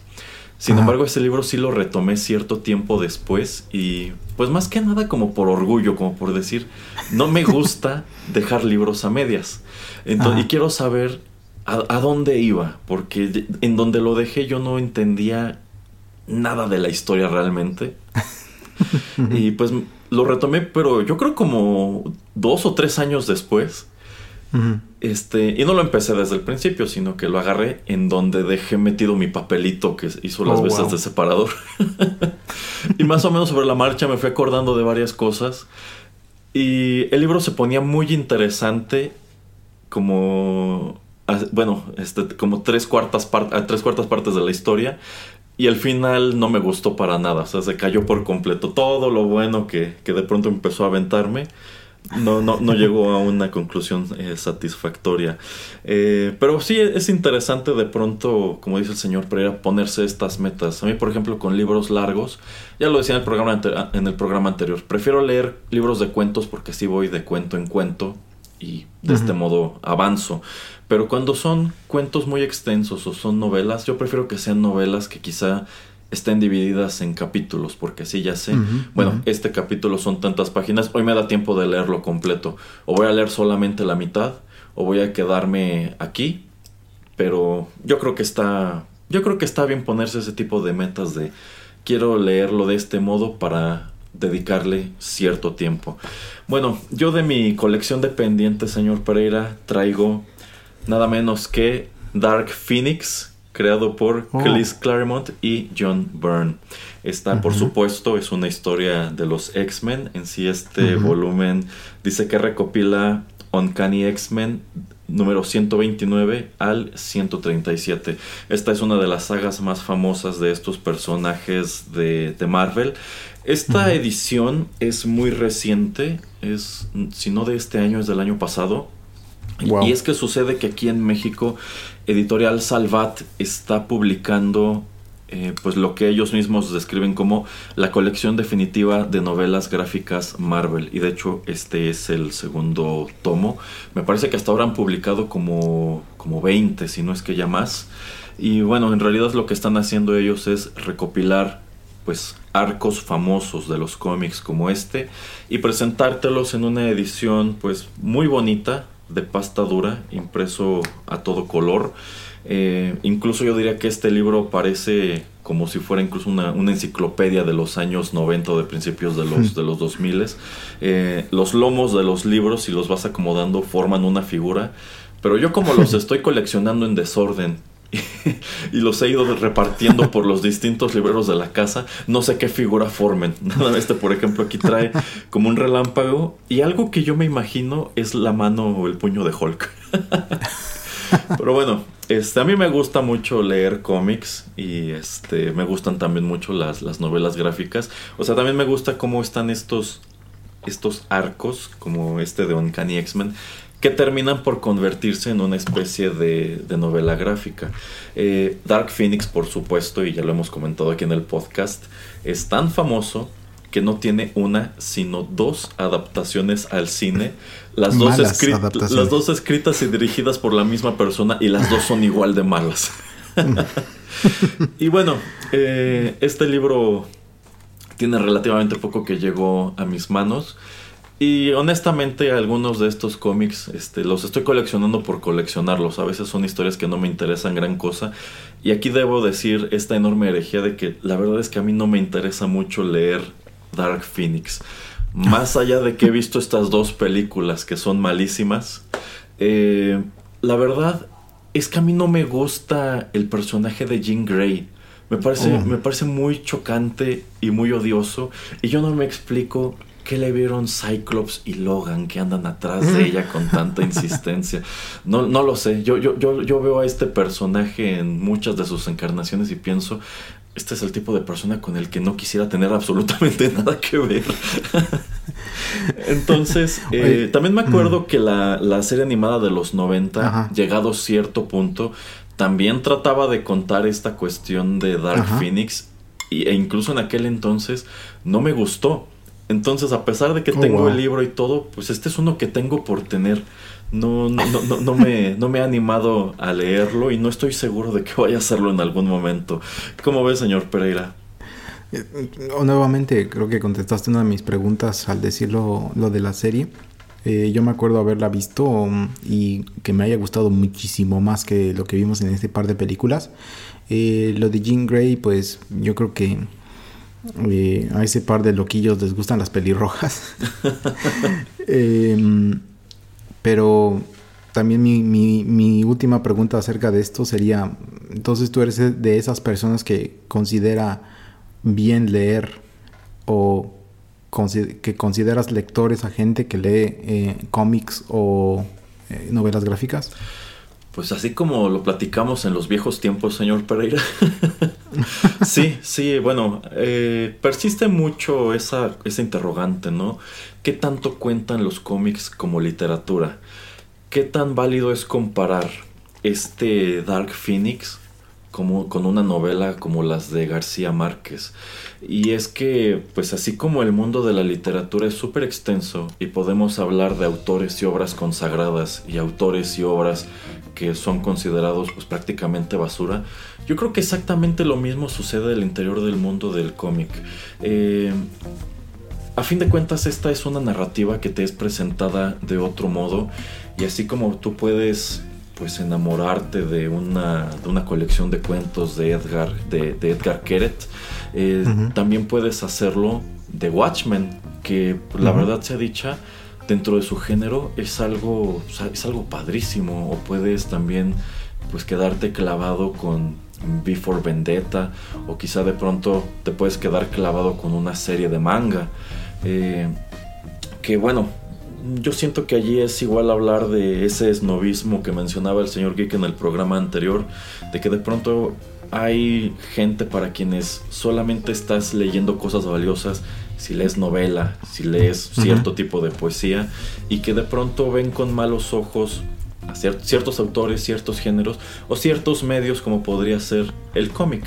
Sin embargo, ese libro sí lo retomé cierto tiempo después y pues más que nada como por orgullo, como por decir, no me gusta dejar libros a medias. Entonces, y quiero saber a, dónde iba, porque en donde lo dejé yo no entendía nada de la historia realmente. y pues lo retomé, pero yo creo como dos o tres años después. Este, y no lo empecé desde el principio, sino que lo agarré en donde dejé metido mi papelito que hizo las oh, veces de separador. y más o menos sobre la marcha me fui acordando de varias cosas. Y el libro se ponía muy interesante como bueno, este, como tres cuartas, tres cuartas partes de la historia. Y al final no me gustó para nada. O sea, se cayó por completo. Todo lo bueno que, que de pronto empezó a aventarme no, no, no llegó a una conclusión eh, satisfactoria. Eh, pero sí es interesante de pronto, como dice el señor Pereira, ponerse estas metas. A mí, por ejemplo, con libros largos, ya lo decía en el programa, en el programa anterior, prefiero leer libros de cuentos porque así voy de cuento en cuento y de este modo avanzo. Pero cuando son cuentos muy extensos o son novelas, yo prefiero que sean novelas que quizá estén divididas en capítulos, porque así ya sé, bueno, este capítulo son tantas páginas, hoy me da tiempo de leerlo completo, o voy a leer solamente la mitad, o voy a quedarme aquí, pero yo creo que está, yo creo que está bien ponerse ese tipo de metas de quiero leerlo de este modo para dedicarle cierto tiempo. Bueno, yo de mi colección de pendientes, señor Pereira, traigo nada menos que Dark Phoenix, creado por oh. Claremont y John Byrne. Esta, por supuesto, es una historia de los X-Men. En sí, este volumen dice que recopila Uncanny X-Men número 129 al 137. Esta es una de las sagas más famosas de estos personajes de, Marvel. Esta edición es muy reciente, es, si no de este año, es del año pasado. Y es que sucede que aquí en México Editorial Salvat está publicando eh, pues lo que ellos mismos describen como la colección definitiva de novelas gráficas Marvel. Y de hecho este es el segundo tomo. Me parece que hasta ahora han publicado como como 20 si no es que ya más. Y bueno en realidad lo que están haciendo ellos es recopilar pues arcos famosos de los cómics como este y presentártelos en una edición pues muy bonita de pasta dura, impreso a todo color. Eh, incluso yo diría que este libro parece como si fuera incluso una, enciclopedia de los años 90 o de principios de los, de los 2000. Eh, los lomos de los libros, si los vas acomodando, forman una figura. Pero yo como los estoy coleccionando en desorden y los he ido repartiendo por los distintos libreros de la casa. No sé qué figura formen. Este, por ejemplo, aquí trae como un relámpago y algo que yo me imagino es la mano o el puño de Hulk. Pero bueno, este, a mí me gusta mucho leer cómics y este, me gustan también mucho las, las novelas gráficas. O sea, también me gusta cómo están estos, estos arcos, como este de Uncanny X-Men, que terminan por convertirse en una especie de, novela gráfica. Eh, Dark Phoenix, por supuesto, y ya lo hemos comentado aquí en el podcast, es tan famoso que no tiene una, sino dos adaptaciones al cine. Las dos, las dos escritas y dirigidas por la misma persona y las dos son igual de malas. y bueno, eh, este libro tiene relativamente poco que llegó a mis manos. Y honestamente algunos de estos cómics este, los estoy coleccionando por coleccionarlos. A veces son historias que no me interesan gran cosa. Y aquí debo decir esta enorme herejía de que la verdad es que a mí no me interesa mucho leer Dark Phoenix. Más allá de que he visto estas dos películas que son malísimas, eh, la verdad es que a mí no me gusta el personaje de Jean Grey. Me parece, oh. me parece muy chocante y muy odioso. Y yo no me explico ¿Qué le vieron Cyclops y Logan que andan atrás de ella con tanta insistencia? No, no lo sé. Yo, yo, yo, yo veo a este personaje en muchas de sus encarnaciones y pienso, este es el tipo de persona con el que no quisiera tener absolutamente nada que ver. Entonces, eh, también me acuerdo mm. que la, serie animada de los 90, llegado a cierto punto, también trataba de contar esta cuestión de Dark Phoenix. e incluso en aquel entonces no me gustó. Entonces, a pesar de que oh, tengo el libro y todo, pues este es uno que tengo por tener. No, no, no, no, me, no me he animado a leerlo y no estoy seguro de que vaya a hacerlo en algún momento. ¿Cómo ves, señor Pereira? Eh, nuevamente, creo que contestaste una de mis preguntas al decirlo lo de la serie. Eh, yo me acuerdo haberla visto um, y que me haya gustado muchísimo más que lo que vimos en este par de películas. Eh, lo de Jean Grey, pues yo creo que a ese par de loquillos les gustan las pelirrojas. Em, pero también mi, mi, última pregunta acerca de esto sería, entonces tú eres de esas personas que considera bien leer o que consideras lectores a gente que lee eh, cómics o eh, novelas gráficas? Pues así como lo platicamos en los viejos tiempos, señor Pereira. sí, sí, bueno, eh, persiste mucho esa, esa interrogante, ¿no? ¿Qué tanto cuentan los cómics como literatura? ¿Qué tan válido es comparar este Dark Phoenix como, con una novela como las de García Márquez? Y es que, pues así como el mundo de la literatura es súper extenso y podemos hablar de autores y obras consagradas y autores y obras que son considerados pues prácticamente basura. Yo creo que exactamente lo mismo sucede el interior del mundo del cómic. Eh, a fin de cuentas esta es una narrativa que te es presentada de otro modo y así como tú puedes pues enamorarte de una, de una colección de cuentos de Edgar, de, Edgar Keret, eh, también puedes hacerlo de Watchmen, que la verdad sea dicha, dentro de su género es algo, es algo padrísimo. O puedes también pues quedarte clavado con Before Vendetta. O quizá de pronto te puedes quedar clavado con una serie de manga. Eh, que bueno, yo siento que allí es igual hablar de ese esnovismo que mencionaba el señor Geek en el programa anterior. De que de pronto hay gente para quienes solamente estás leyendo cosas valiosas si lees novela, si lees cierto tipo de poesía y que de pronto ven con malos ojos a ciertos autores, ciertos géneros o ciertos medios como podría ser el cómic.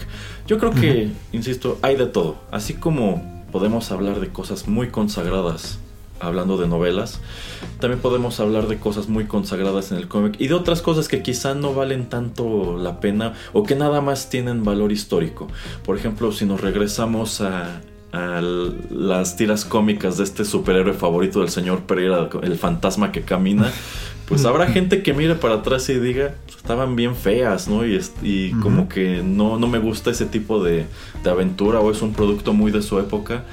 Yo creo que, insisto, hay de todo. Así como podemos hablar de cosas muy consagradas hablando de novelas, también podemos hablar de cosas muy consagradas en el cómic y de otras cosas que quizá no valen tanto la pena o que nada más tienen valor histórico. Por ejemplo, si nos regresamos a a las tiras cómicas de este superhéroe favorito del señor Pereira, el fantasma que camina, pues habrá gente que mire para atrás y diga, pues, estaban bien feas, ¿no? Y, y como que no, no me gusta ese tipo de, de aventura o es un producto muy de su época.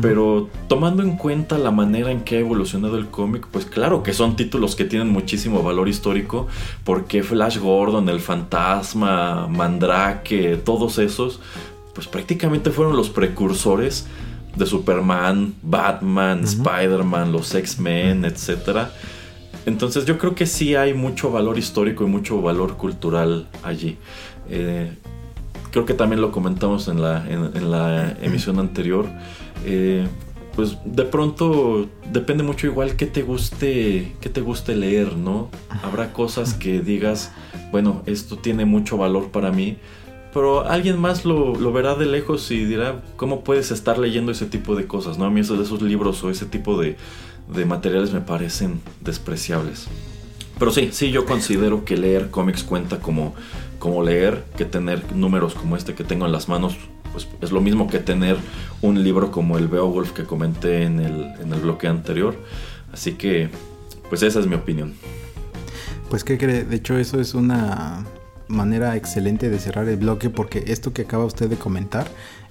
Pero tomando en cuenta la manera en que ha evolucionado el cómic, pues claro que son títulos que tienen muchísimo valor histórico, porque Flash Gordon, el Fantasma, Mandrake, todos esos, pues prácticamente fueron los precursores de Superman, Batman, Spider-Man, los X-Men, etc. Entonces yo creo que sí hay mucho valor histórico y mucho valor cultural allí. Eh, creo que también lo comentamos en la, en la emisión anterior. Eh, pues de pronto depende mucho igual que te guste, que te guste leer, ¿no? Habrá cosas que digas, bueno, esto tiene mucho valor para mí, pero alguien más lo, verá de lejos y dirá, ¿cómo puedes estar leyendo ese tipo de cosas? ¿no? A mí esos, libros o ese tipo de, de materiales me parecen despreciables. Pero sí, sí, yo considero que leer cómics cuenta como, como leer, que tener números como este que tengo en las manos pues es lo mismo que tener un libro como el Beowulf que comenté en el, en el bloque anterior. Así que, pues esa es mi opinión. Pues que cree, de hecho eso es una manera excelente de cerrar el bloque porque esto que acaba usted de comentar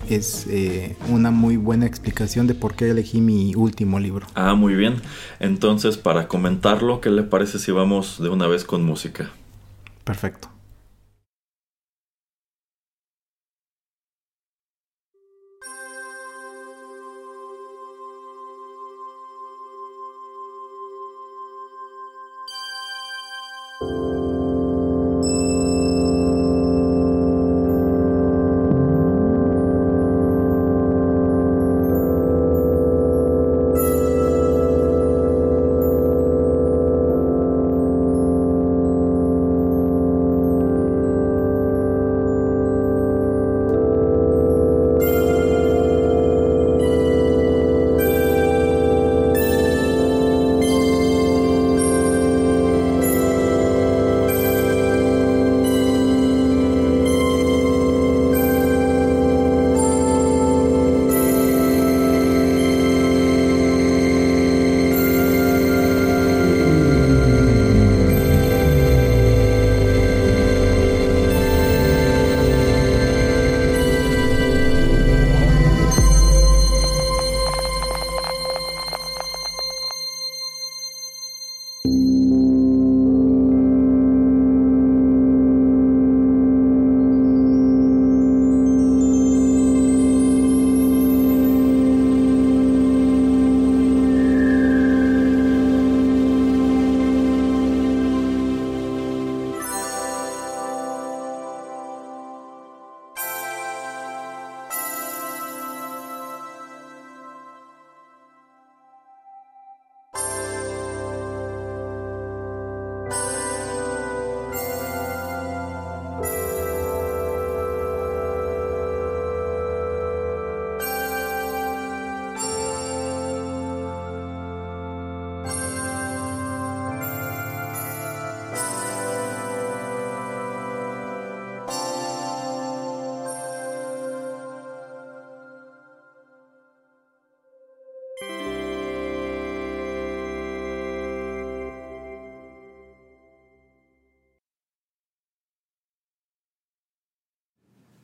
es eh, una muy buena explicación de por qué elegí mi último libro. Ah, muy bien. Entonces, para comentarlo, ¿qué le parece si vamos de una vez con música? Perfecto.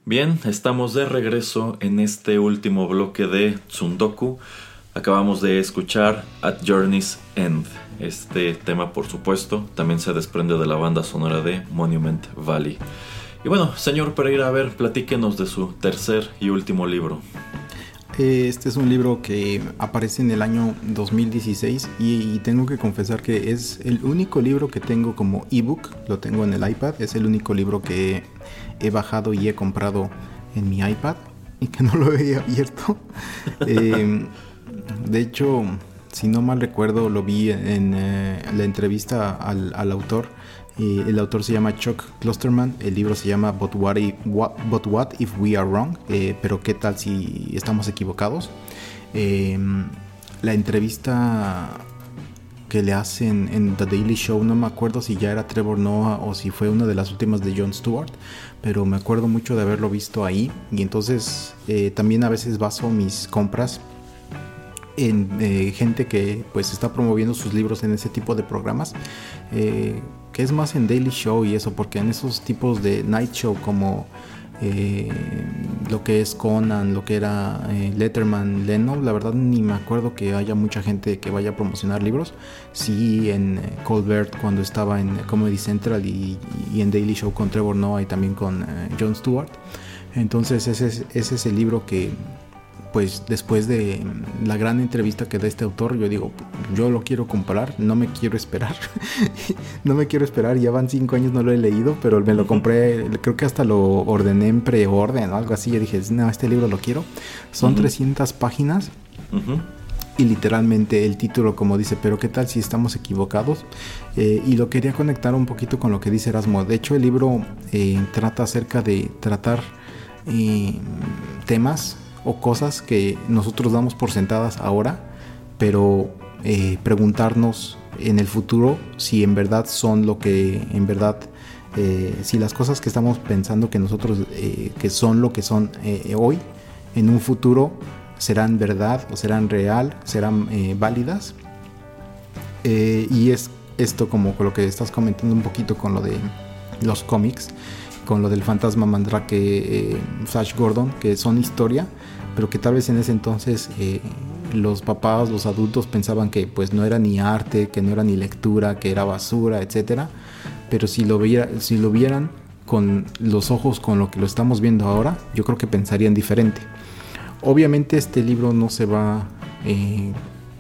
Bien, estamos de regreso en este último bloque de Tsundoku. Acabamos de escuchar At Journey's End. Este tema, por supuesto, también se desprende de la banda sonora de Monument Valley. Y bueno, señor Pereira, a ver, platíquenos de su tercer y último libro. Este es un libro que aparece en el año 2016 y, tengo que confesar que es el único libro que tengo como ebook, lo tengo en el iPad, es el único libro que he bajado y he comprado en mi iPad y que no lo he abierto. Em, de hecho, si no mal recuerdo, lo vi en eh, la entrevista al, autor. el autor se llama Chuck Klosterman, el libro se llama But What If, what, if We Are Wrong, eh, pero qué tal si estamos equivocados. Em, la entrevista que le hacen en The Daily Show, no me acuerdo si ya era Trevor Noah o si fue una de las últimas de Jon Stewart, pero me acuerdo mucho de haberlo visto ahí. Y entonces eh, también a veces baso mis compras en eh, gente que pues está promoviendo sus libros en ese tipo de programas eh, que es más en Daily Show y eso porque en esos tipos de night show como eh, lo que es Conan, lo que era Letterman, Leno, la verdad ni me acuerdo que haya mucha gente que vaya a promocionar libros. Sí, en Colbert cuando estaba en Comedy Central y, en Daily Show con Trevor Noah y también con Jon Stewart. Entonces ese es el libro que, pues después de la gran entrevista que da este autor, yo digo, yo lo quiero comprar, no me quiero esperar, no me quiero esperar, ya van cinco años, no lo he leído, pero me lo compré, creo que hasta lo ordené en preorden o algo así, y dije, no, este libro lo quiero. Son 300 páginas. Y literalmente el título como dice, pero qué tal si estamos equivocados. Eh, y lo quería conectar un poquito con lo que dice Erasmo. De hecho el libro eh, trata acerca de tratar eh, temas o cosas que nosotros damos por sentadas ahora, pero eh, preguntarnos en el futuro si en verdad son lo que en verdad eh, si las cosas que estamos pensando que nosotros eh, que son lo que son hoy en un futuro serán verdad o serán real serán válidas. Y es esto como lo que estás comentando un poquito con lo de los cómics con lo del fantasma Mandrake Flash Gordon que son historia pero que tal vez en ese entonces eh, los papás, los adultos pensaban que pues no era ni arte, que no era ni lectura, que era basura, etcétera. Pero si lo, viera, si lo vieran con los ojos con lo que lo estamos viendo ahora, yo creo que pensarían diferente. Obviamente este libro no se va eh,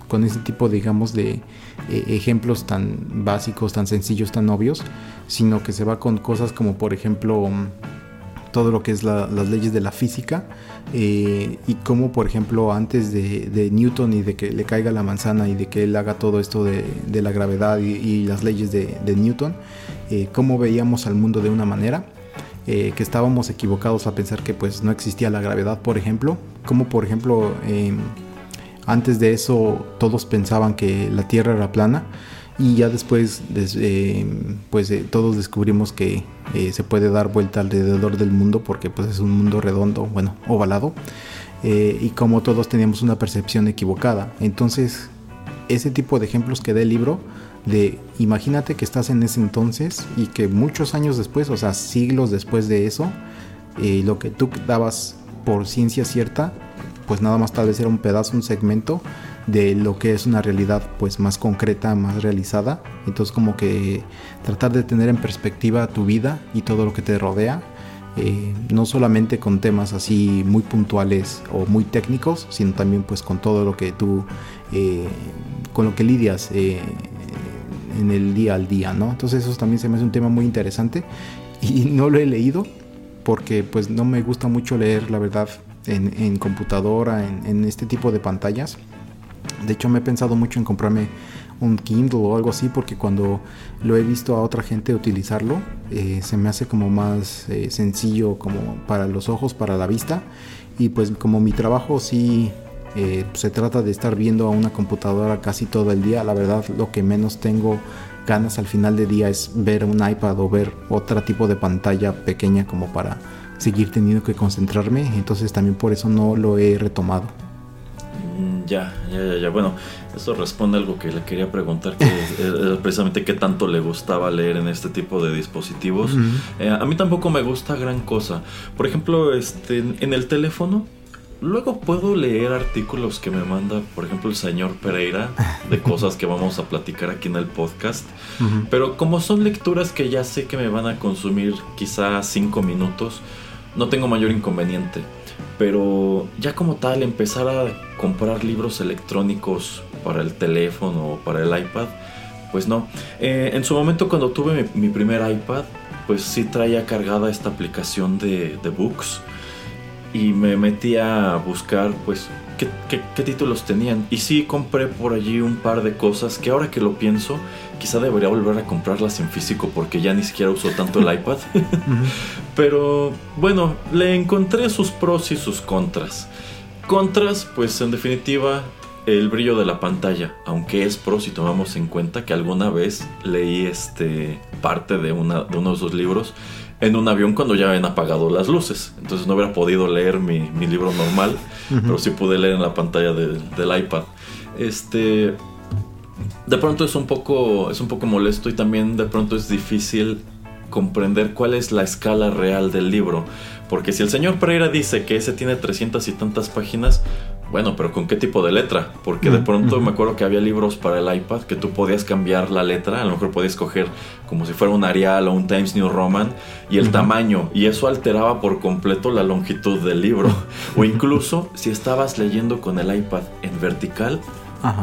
con ese tipo, digamos, de eh, ejemplos tan básicos, tan sencillos, tan obvios, sino que se va con cosas como, por ejemplo, todo lo que es las leyes de la física eh, y cómo, por ejemplo, antes de, Newton y de que le caiga la manzana y de que él haga todo esto de, la gravedad y, las leyes de, Newton, eh, cómo veíamos al mundo de una manera. Eh, que estábamos equivocados a pensar que pues no existía la gravedad, por ejemplo, como por ejemplo antes de eso todos pensaban que la Tierra era plana y ya después pues todos descubrimos que eh, se puede dar vuelta alrededor del mundo porque pues es un mundo redondo, bueno, ovalado, eh, y como todos teníamos una percepción equivocada. Entonces, ese tipo de ejemplos que da el libro, de imagínate que estás en ese entonces y que muchos años después, o sea, siglos después de eso, eh, lo que tú dabas por ciencia cierta, pues nada más tal vez era un pedazo, un segmento de lo que es una realidad pues más concreta, más realizada. Entonces como que tratar de tener en perspectiva tu vida y todo lo que te rodea, eh, no solamente con temas así muy puntuales o muy técnicos, sino también pues con todo lo que tú, eh, con lo que lidias eh, en el día al día, ¿no? Entonces eso también se me hace un tema muy interesante y no lo he leído porque pues no me gusta mucho leer la verdad en, computadora, en este tipo de pantallas de hecho, me he pensado mucho en comprarme un Kindle o algo así porque cuando lo he visto a otra gente utilizarlo eh, se me hace como más eh, sencillo como para los ojos, para la vista y pues como mi trabajo sí eh, se trata de estar viendo a una computadora casi todo el día, la verdad lo que menos tengo ganas al final de día es ver un iPad o ver otro tipo de pantalla pequeña como para seguir teniendo que concentrarme, entonces también por eso no lo he retomado. Ya, ya, ya, ya. Bueno, eso responde a algo que le quería preguntar, que es, precisamente qué tanto le gustaba leer en este tipo de dispositivos. Eh, a mí tampoco me gusta gran cosa. Por ejemplo, este, en el teléfono, luego puedo leer artículos que me manda, por ejemplo, el señor Pereira, de cosas que vamos a platicar aquí en el podcast. Pero como son lecturas que ya sé que me van a consumir quizá cinco minutos, no tengo mayor inconveniente. Pero ya como tal, empezar a comprar libros electrónicos para el teléfono o para el iPad, pues no. Eh, en su momento cuando tuve mi, primer iPad, pues sí traía cargada esta aplicación de, Books y me metí a buscar pues qué, títulos tenían. Y sí compré por allí un par de cosas que ahora que lo pienso, quizá debería volver a comprarlas en físico porque ya ni siquiera uso tanto el iPad. Pero bueno, le encontré sus pros y sus contras. Contras, pues en definitiva, el brillo de la pantalla, aunque es pro si tomamos en cuenta que alguna vez leí este parte de, una, de uno de sus libros en un avión cuando ya habían apagado las luces. Entonces no hubiera podido leer mi, libro normal, pero sí pude leer en la pantalla del iPad. Este. De pronto es un poco. es un poco molesto y también de pronto es difícil comprender cuál es la escala real del libro. Porque si el señor Pereira dice que ese tiene 300 y tantas páginas, bueno, pero ¿con qué tipo de letra? Porque de pronto me acuerdo que había libros para el iPad que tú podías cambiar la letra, a lo mejor podías escoger como si fuera un Arial o un Times New Roman y el tamaño, y eso alteraba por completo la longitud del libro. o incluso si estabas leyendo con el iPad en vertical,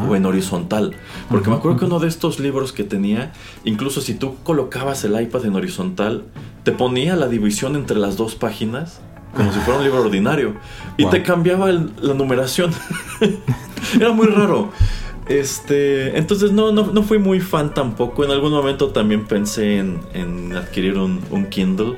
o en horizontal. Porque me acuerdo que uno de estos libros que tenía, incluso si tú colocabas el iPad en horizontal, te ponía la división entre las dos páginas como si fuera un libro ordinario. Y te cambiaba la numeración. Era muy raro. Este, entonces no, no, fui muy fan tampoco. En algún momento también pensé en, adquirir un, un, Kindle.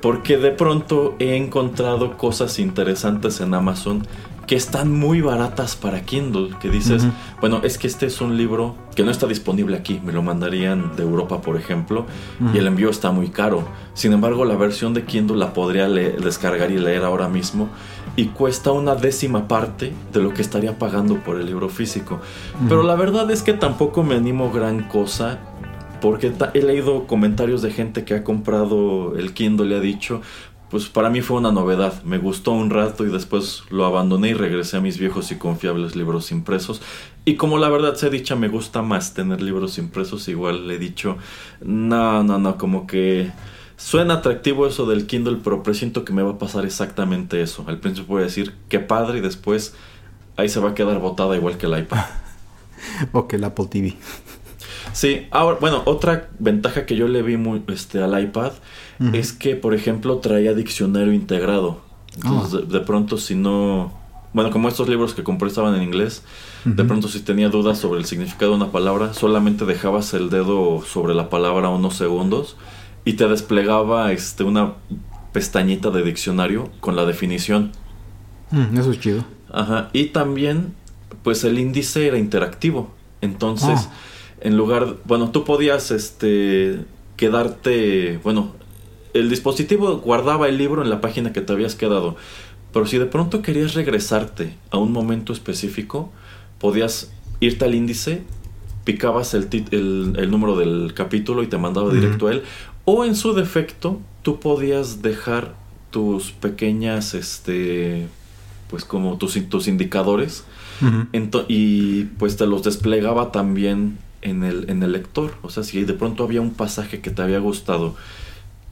Porque de pronto he encontrado cosas interesantes en Amazon que están muy baratas para Kindle, que dices, bueno, es que este es un libro que no está disponible aquí, me lo mandarían de Europa, por ejemplo, y el envío está muy caro. Sin embargo, la versión de Kindle la podría descargar y leer ahora mismo y cuesta una décima parte de lo que estaría pagando por el libro físico. Pero la verdad es que tampoco me animo gran cosa porque he leído comentarios de gente que ha comprado el Kindle y ha dicho, pues para mí fue una novedad. Me gustó un rato y después lo abandoné y regresé a mis viejos y confiables libros impresos. Y como la verdad se ha dicho, me gusta más tener libros impresos, igual le he dicho, no, no, no, como que suena atractivo eso del Kindle, pero presiento que me va a pasar exactamente eso. Al principio voy a decir, qué padre, y después ahí se va a quedar botada igual que el iPad. o que el Apple TV. Sí, ahora, bueno, otra ventaja que yo le vi muy, este, al iPad es que, por ejemplo, traía diccionario integrado. Entonces, ah. de, pronto, si no. Bueno, como estos libros que compré estaban en inglés, de pronto, si tenía dudas sobre el significado de una palabra, solamente dejabas el dedo sobre la palabra unos segundos y te desplegaba este, una pestañita de diccionario con la definición. Mm, eso es chido. Ajá. Y también, pues el índice era interactivo. Entonces. Ah en lugar, bueno, tú podías este quedarte, bueno, el dispositivo guardaba el libro en la página que te habías quedado, pero si de pronto querías regresarte a un momento específico, podías irte al índice, picabas el, el, número del capítulo y te mandaba directo a él, o en su defecto, tú podías dejar tus pequeñas, este, pues como tus, tus indicadores, y pues te los desplegaba también en el, en el lector. O sea, si de pronto había un pasaje que te había gustado,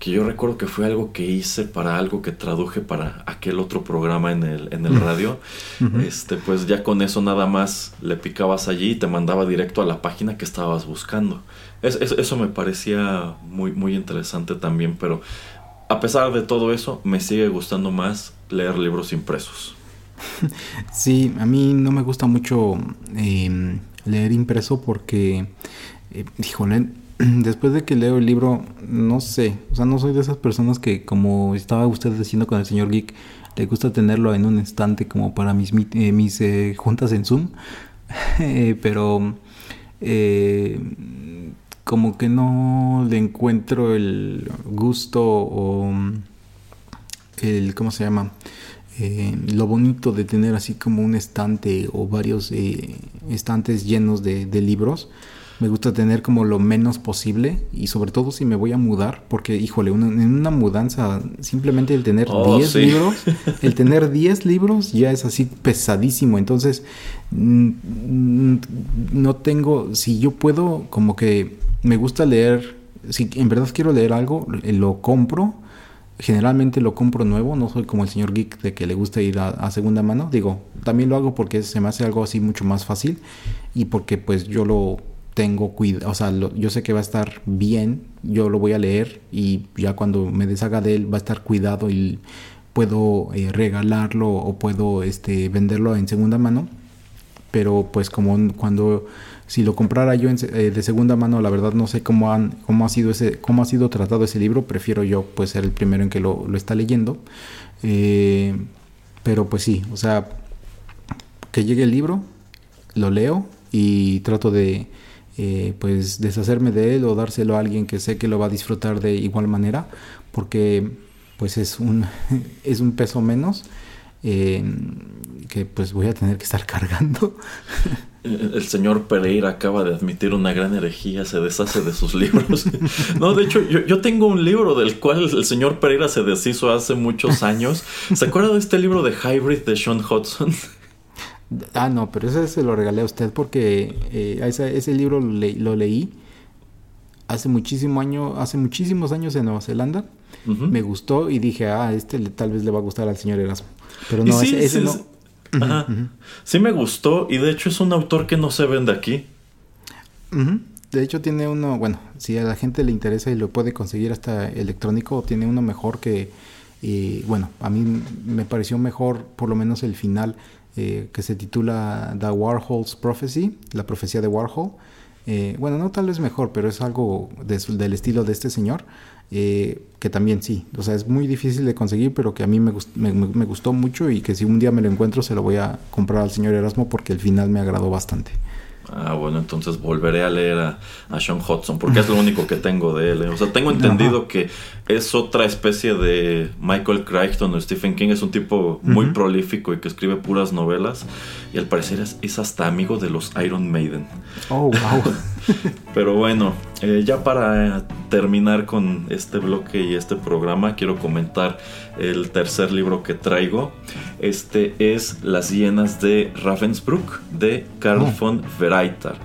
que yo recuerdo que fue algo que hice para algo que traduje para aquel otro programa en el, en el radio, este, pues ya con eso nada más le picabas allí y te mandaba directo a la página que estabas buscando. eso me parecía muy, muy interesante también, pero a pesar de todo eso, me sigue gustando más leer libros impresos. Sí, a mí no me gusta mucho eh, leer impreso porque, eh, híjole, después de que leo el libro, no sé, o sea, no soy de esas personas que, como estaba usted diciendo con el señor Geek, le gusta tenerlo en un instante como para mis, eh, mis eh, juntas en Zoom, pero como que no le encuentro el gusto o el, ¿cómo se llama? Eh, lo bonito de tener así como un estante o varios eh, estantes llenos de, libros. Me gusta tener como lo menos posible y sobre todo si me voy a mudar, porque híjole, en una mudanza simplemente el tener 10 libros, el tener 10 libros ya es así pesadísimo. Entonces, mm, no tengo, si yo puedo, como que me gusta leer, si en verdad quiero leer algo, lo compro generalmente lo compro nuevo, no soy como el señor geek de que le gusta ir a, segunda mano. Digo, también lo hago porque se me hace algo así mucho más fácil y porque pues yo lo tengo cuidado, o sea, yo sé que va a estar bien, yo lo voy a leer y ya cuando me deshaga de él va a estar cuidado y puedo eh, regalarlo o puedo este venderlo en segunda mano. Pero pues como cuando si lo comprara yo eh, de segunda mano, la verdad no sé cómo, han, cómo, ha sido ese, cómo ha sido tratado ese libro. Prefiero yo pues ser el primero en que lo, lo está leyendo. Eh, pero pues sí, o sea, que llegue el libro, lo leo y trato de eh, pues deshacerme de él o dárselo a alguien que sé que lo va a disfrutar de igual manera porque pues es un es un peso menos eh, que pues voy a tener que estar cargando el señor Pereira acaba de admitir una gran herejía, se deshace de sus libros. No, de hecho, yo, tengo un libro del cual el señor Pereira se deshizo hace muchos años. ¿Se acuerda de este libro de Hybrid de Sean Hudson? Ah, no, pero ese se lo regalé a usted porque eh, ese, libro lo, leí hace muchísimo año, hace muchísimos años en Nueva Zelanda. Me gustó y dije, ah, este tal vez le va a gustar al señor Erasmo. Pero no, ese, no. Ajá. Sí me gustó y de hecho es un autor que no se vende aquí. De hecho tiene uno, bueno, si a la gente le interesa y lo puede conseguir hasta electrónico, tiene uno mejor que, bueno, a mí me pareció mejor por lo menos el final eh, que se titula The Warhol's Prophecy, la profecía de Warhol. Eh, bueno, no tal vez mejor, pero es algo del estilo de este señor. Eh, que también sí, o sea, es muy difícil de conseguir, pero que a mí me, me, gustó mucho y que si un día me lo encuentro se lo voy a comprar al señor Erasmo porque el final me agradó bastante. Ah, bueno, entonces volveré a leer a, Sean Hudson, porque es lo único que tengo de él. ¿eh? O sea, tengo entendido que es otra especie de Michael Crichton o Stephen King. Es un tipo muy prolífico y que escribe puras novelas. Y al parecer es, hasta amigo de los Iron Maiden. Oh, wow. Pero bueno, eh, ya para terminar con este bloque y este programa, quiero comentar el tercer libro que traigo. Este es Las hienas de Ravensbrück de Carl oh. von Vereitar.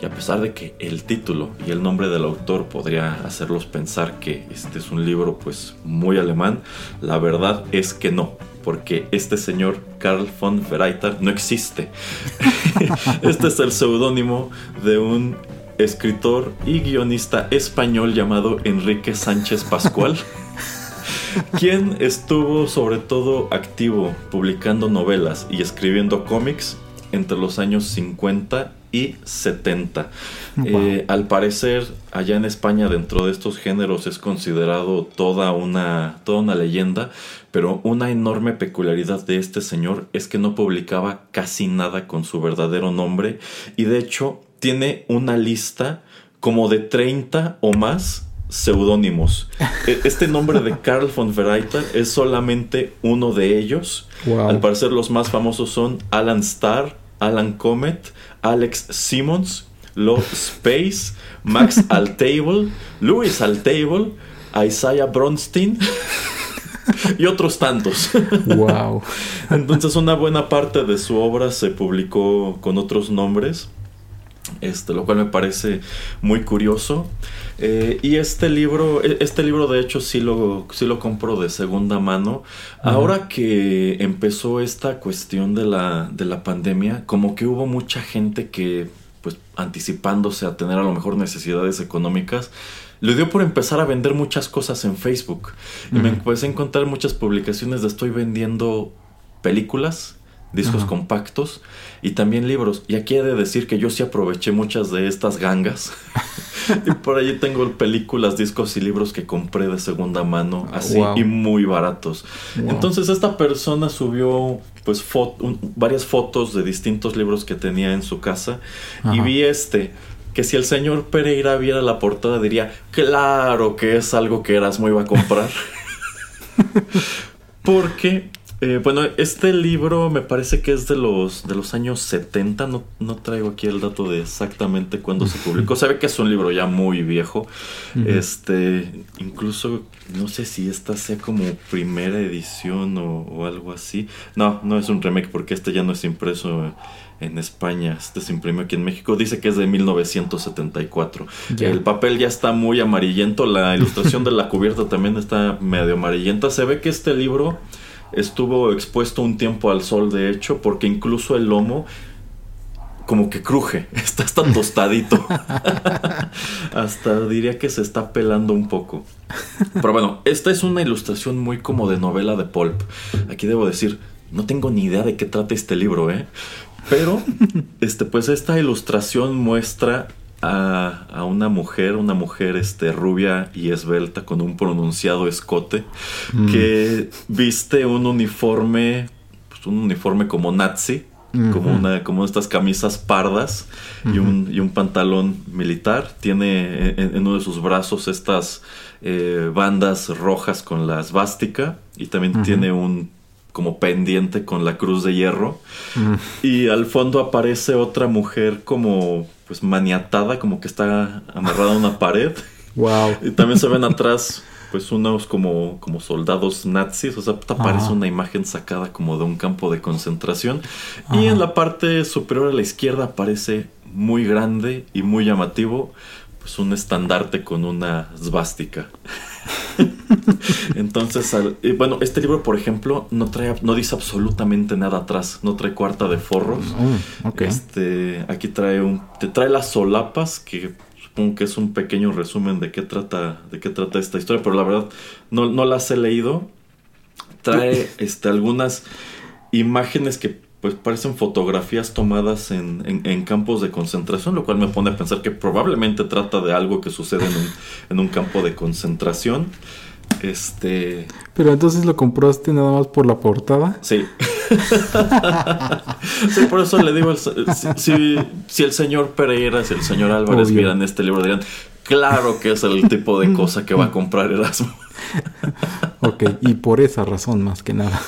Y a pesar de que el título y el nombre del autor podría hacerlos pensar que este es un libro pues muy alemán, la verdad es que no porque este señor Carl von Vereitar no existe. este es el seudónimo de un escritor y guionista español llamado Enrique Sánchez Pascual, quien estuvo sobre todo activo publicando novelas y escribiendo cómics entre los años 50 y 70. Eh, al parecer, allá en España, dentro de estos géneros, es considerado toda una, toda una leyenda, pero una enorme peculiaridad de este señor es que no publicaba casi nada con su verdadero nombre y de hecho tiene una lista como de 30 o más seudónimos. E, este nombre de Carl von Vereiter es solamente uno de ellos. Al parecer los más famosos son Alan Starr, Alan Comet, Alex Simmons, Lo Space, Max Altable, Louis Altable, Isaiah Bronstein y otros tantos. Wow. Entonces una buena parte de su obra se publicó con otros nombres. Este, lo cual me parece muy curioso. Eh, y este libro, e, este libro de hecho sí lo, sí lo compro de segunda mano. Ahora que empezó esta cuestión de la, de la pandemia, como que hubo mucha gente que, pues anticipándose a tener a lo mejor necesidades económicas, le dio por empezar a vender muchas cosas en Facebook. Y me empecé a encontrar muchas publicaciones de estoy vendiendo películas discos compactos y también libros. Y aquí he de decir que yo sí aproveché muchas de estas gangas. y por allí tengo películas, discos y libros que compré de segunda mano, así y muy baratos. Entonces esta persona subió pues varias fotos de distintos libros que tenía en su casa y vi este que si el señor Pereira viera la portada diría, claro que es algo que Erasmo iba a comprar. Porque eh, bueno, este libro me parece que es de los, de los años 70, no, no traigo aquí el dato de exactamente cuándo se publicó. Se ve que es un libro ya muy viejo. Este, incluso no sé si esta sea como primera edición o, algo así. No, no es un remake porque este ya no es impreso en España. Este se imprimió aquí en México. Dice que es de 1974. El papel ya está muy amarillento. La ilustración de la cubierta también está medio amarillenta. Se ve que este libro estuvo expuesto un tiempo al sol, de hecho, porque incluso el lomo como que cruje, está hasta tostadito. hasta diría que se está pelando un poco. Pero bueno, esta es una ilustración muy como de novela de pulp. Aquí debo decir, no tengo ni idea de qué trata este libro, ¿eh? Pero, este, pues esta ilustración muestra a, una mujer, una mujer este, rubia y esbelta con un pronunciado escote, mm. que viste un uniforme, pues un uniforme como nazi, como una como estas camisas pardas y, un, y, un, pantalón militar. Tiene en, uno de sus brazos estas eh, bandas rojas con la svástica y también tiene un como pendiente con la cruz de hierro. Y al fondo aparece otra mujer como pues maniatada, como que está amarrada a una pared. Wow. Y también se ven atrás pues unos como, como soldados nazis, o sea, te aparece una imagen sacada como de un campo de concentración. Y en la parte superior a la izquierda aparece muy grande y muy llamativo, pues un estandarte con una svástica. Entonces, bueno, este libro, por ejemplo, no trae, no dice absolutamente nada atrás, no trae cuarta de forros. Mm, este, aquí trae un, te trae las solapas que que es un pequeño resumen de qué trata, de qué trata esta historia, pero la verdad no, no las he leído. Trae este, algunas imágenes que pues parecen fotografías tomadas en, en, campos de concentración, lo cual me pone a pensar que probablemente trata de algo que sucede en un, en un campo de concentración. Este. Pero entonces lo compraste nada más por la portada. Sí. sí, por eso le digo, si, si, el señor Pereira, si el señor Álvarez miran este libro, dirían, claro que es el tipo de cosa que va a comprar Erasmo. ok, y por esa razón más que nada.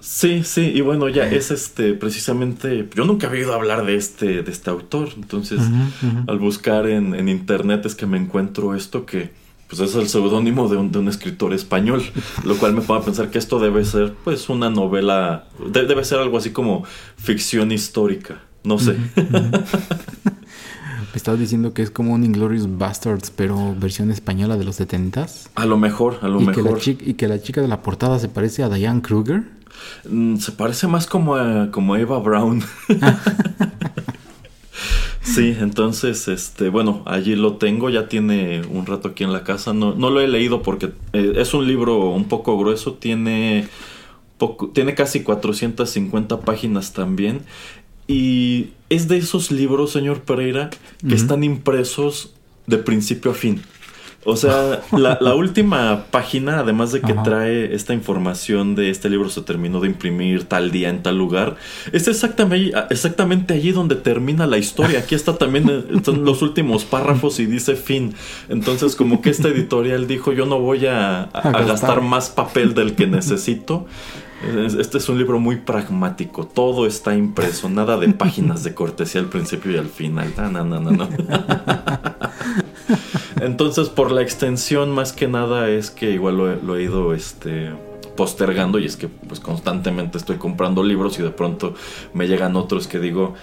Sí, sí, y bueno, ya es este, precisamente, yo nunca había oído hablar de este, de este autor, entonces al buscar en, en internet es que me encuentro esto que pues es el seudónimo de un, de un, escritor español, lo cual me pone a pensar que esto debe ser pues una novela, debe ser algo así como ficción histórica, no sé. ¿Me estás diciendo que es como un Inglorious Bastards, pero versión española de los 70 A lo mejor, a lo mejor. y que la chica de la portada se parece a Diane Kruger. Mm, se parece más como a, como Eva Brown. Sí, entonces, este, bueno, allí lo tengo, ya tiene un rato aquí en la casa. No, no lo he leído porque eh, es un libro un poco grueso, tiene, poco, tiene casi 450 páginas también. Y es de esos libros, señor Pereira, que están impresos de principio a fin. O sea, la, última página, además de que trae esta información de este libro se terminó de imprimir tal día en tal lugar, es exactamente, exactamente allí donde termina la historia. Aquí está también eh, están los últimos párrafos y dice fin. Entonces, como que esta editorial dijo, yo no voy a, gastar más papel del que necesito. Este es un libro muy pragmático, todo está impreso, nada de páginas de cortesía al principio y al final. No, no, no, no. Entonces, por la extensión, más que nada, es que igual lo, he ido este, postergando y es que pues constantemente estoy comprando libros y de pronto me llegan otros que digo,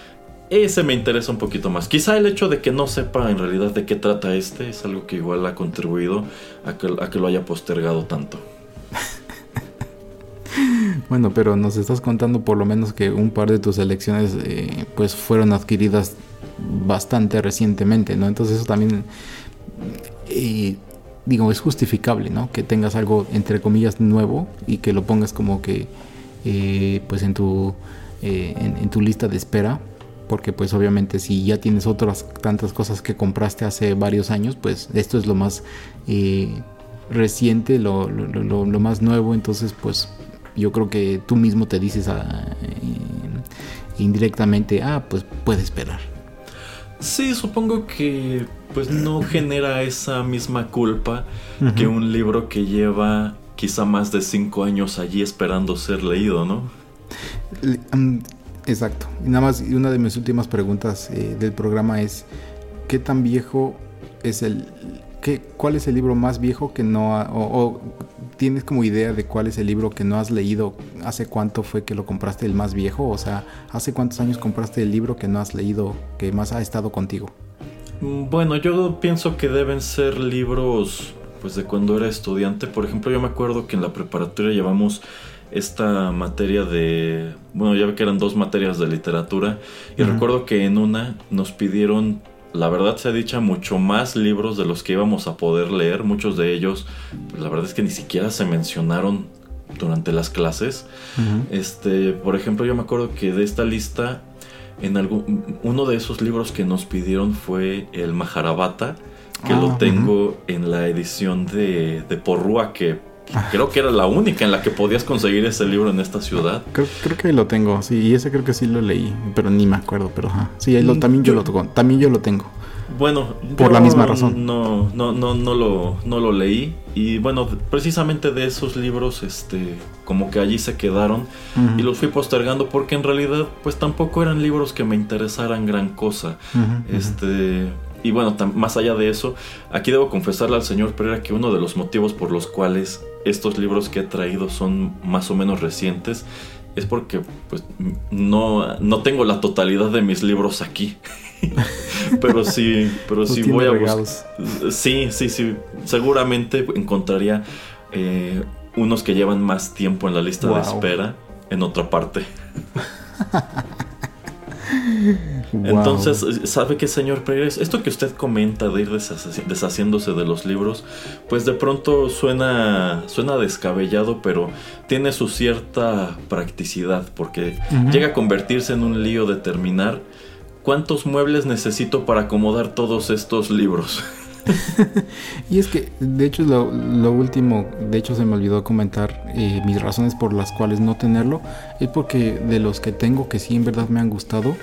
ese me interesa un poquito más. Quizá el hecho de que no sepa en realidad de qué trata este es algo que igual ha contribuido a a que lo haya postergado tanto. Bueno, pero nos estás contando por lo menos que un par de tus elecciones eh, pues fueron adquiridas bastante recientemente, ¿no? Entonces eso también eh, digo, es justificable, ¿no? Que tengas algo, entre comillas, nuevo y que lo pongas como que, eh, pues, en tu, eh, en, tu lista de espera. Porque, pues, obviamente, si ya tienes otras tantas cosas que compraste hace varios años, pues, esto es lo más reciente, lo, lo, más nuevo. Entonces, pues, yo creo que tú mismo te dices ah, indirectamente, ah, pues, puede esperar. Sí, supongo que pues no genera esa misma culpa que un libro que lleva quizá más de cinco años allí esperando ser leído, ¿no? exacto. Y nada más, una de mis últimas preguntas eh, del programa es, ¿qué tan viejo es el... Qué, ¿Cuál es el libro más viejo que no... Ha, o, tienes como idea de cuál es el libro que no has leído? ¿Hace cuánto fue que lo compraste el más viejo? O sea, ¿hace cuántos años compraste el libro que no has leído, que más ha estado contigo? Mm, bueno, yo pienso que deben ser libros pues de cuando era estudiante. Por ejemplo, yo me acuerdo que en la preparatoria llevamos esta materia de, bueno, ya ve que eran dos materias de literatura y recuerdo que en una nos pidieron, la verdad se ha dicho, mucho más libros de los que íbamos a poder leer. Muchos de ellos, pues, la verdad es que ni siquiera se mencionaron durante las clases. Este, por ejemplo, yo me acuerdo que de esta lista en algún, uno de esos libros que nos pidieron fue el Maharabata, que lo ah, tengo en la edición de, de Porrúa, que creo que era la única en la que podías conseguir ese libro en esta ciudad. Creo, creo que lo tengo, sí, y ese creo que sí lo leí, pero ni me acuerdo, pero ajá. Sí, lo, mm, también yo, lo tengo, también yo lo tengo. Bueno, por la misma razón. No, no, no, no lo, no lo leí. Y bueno, precisamente de esos libros, este, como que allí se quedaron. Y los fui postergando porque en realidad, pues tampoco eran libros que me interesaran gran cosa. este. Y bueno, más allá de eso, aquí debo confesarle al señor Pereira que uno de los motivos por los cuales estos libros que he traído son más o menos recientes es porque pues no, no tengo la totalidad de mis libros aquí. pero sí, pero sí voy a buscar. Sí, sí, sí. Seguramente encontraría eh, unos que llevan más tiempo en la lista de espera en otra parte. Entonces, ¿sabe qué, señor Pérez? Esto que usted comenta de ir deshaciéndose de los libros, pues de pronto suena, suena descabellado, pero tiene su cierta practicidad, porque llega a convertirse en un lío de terminar ¿cuántos muebles necesito para acomodar todos estos libros? y es que, de hecho, lo, último, de hecho se me olvidó comentar eh, mis razones por las cuales no tenerlo, es porque de los que tengo que sí en verdad me han gustado,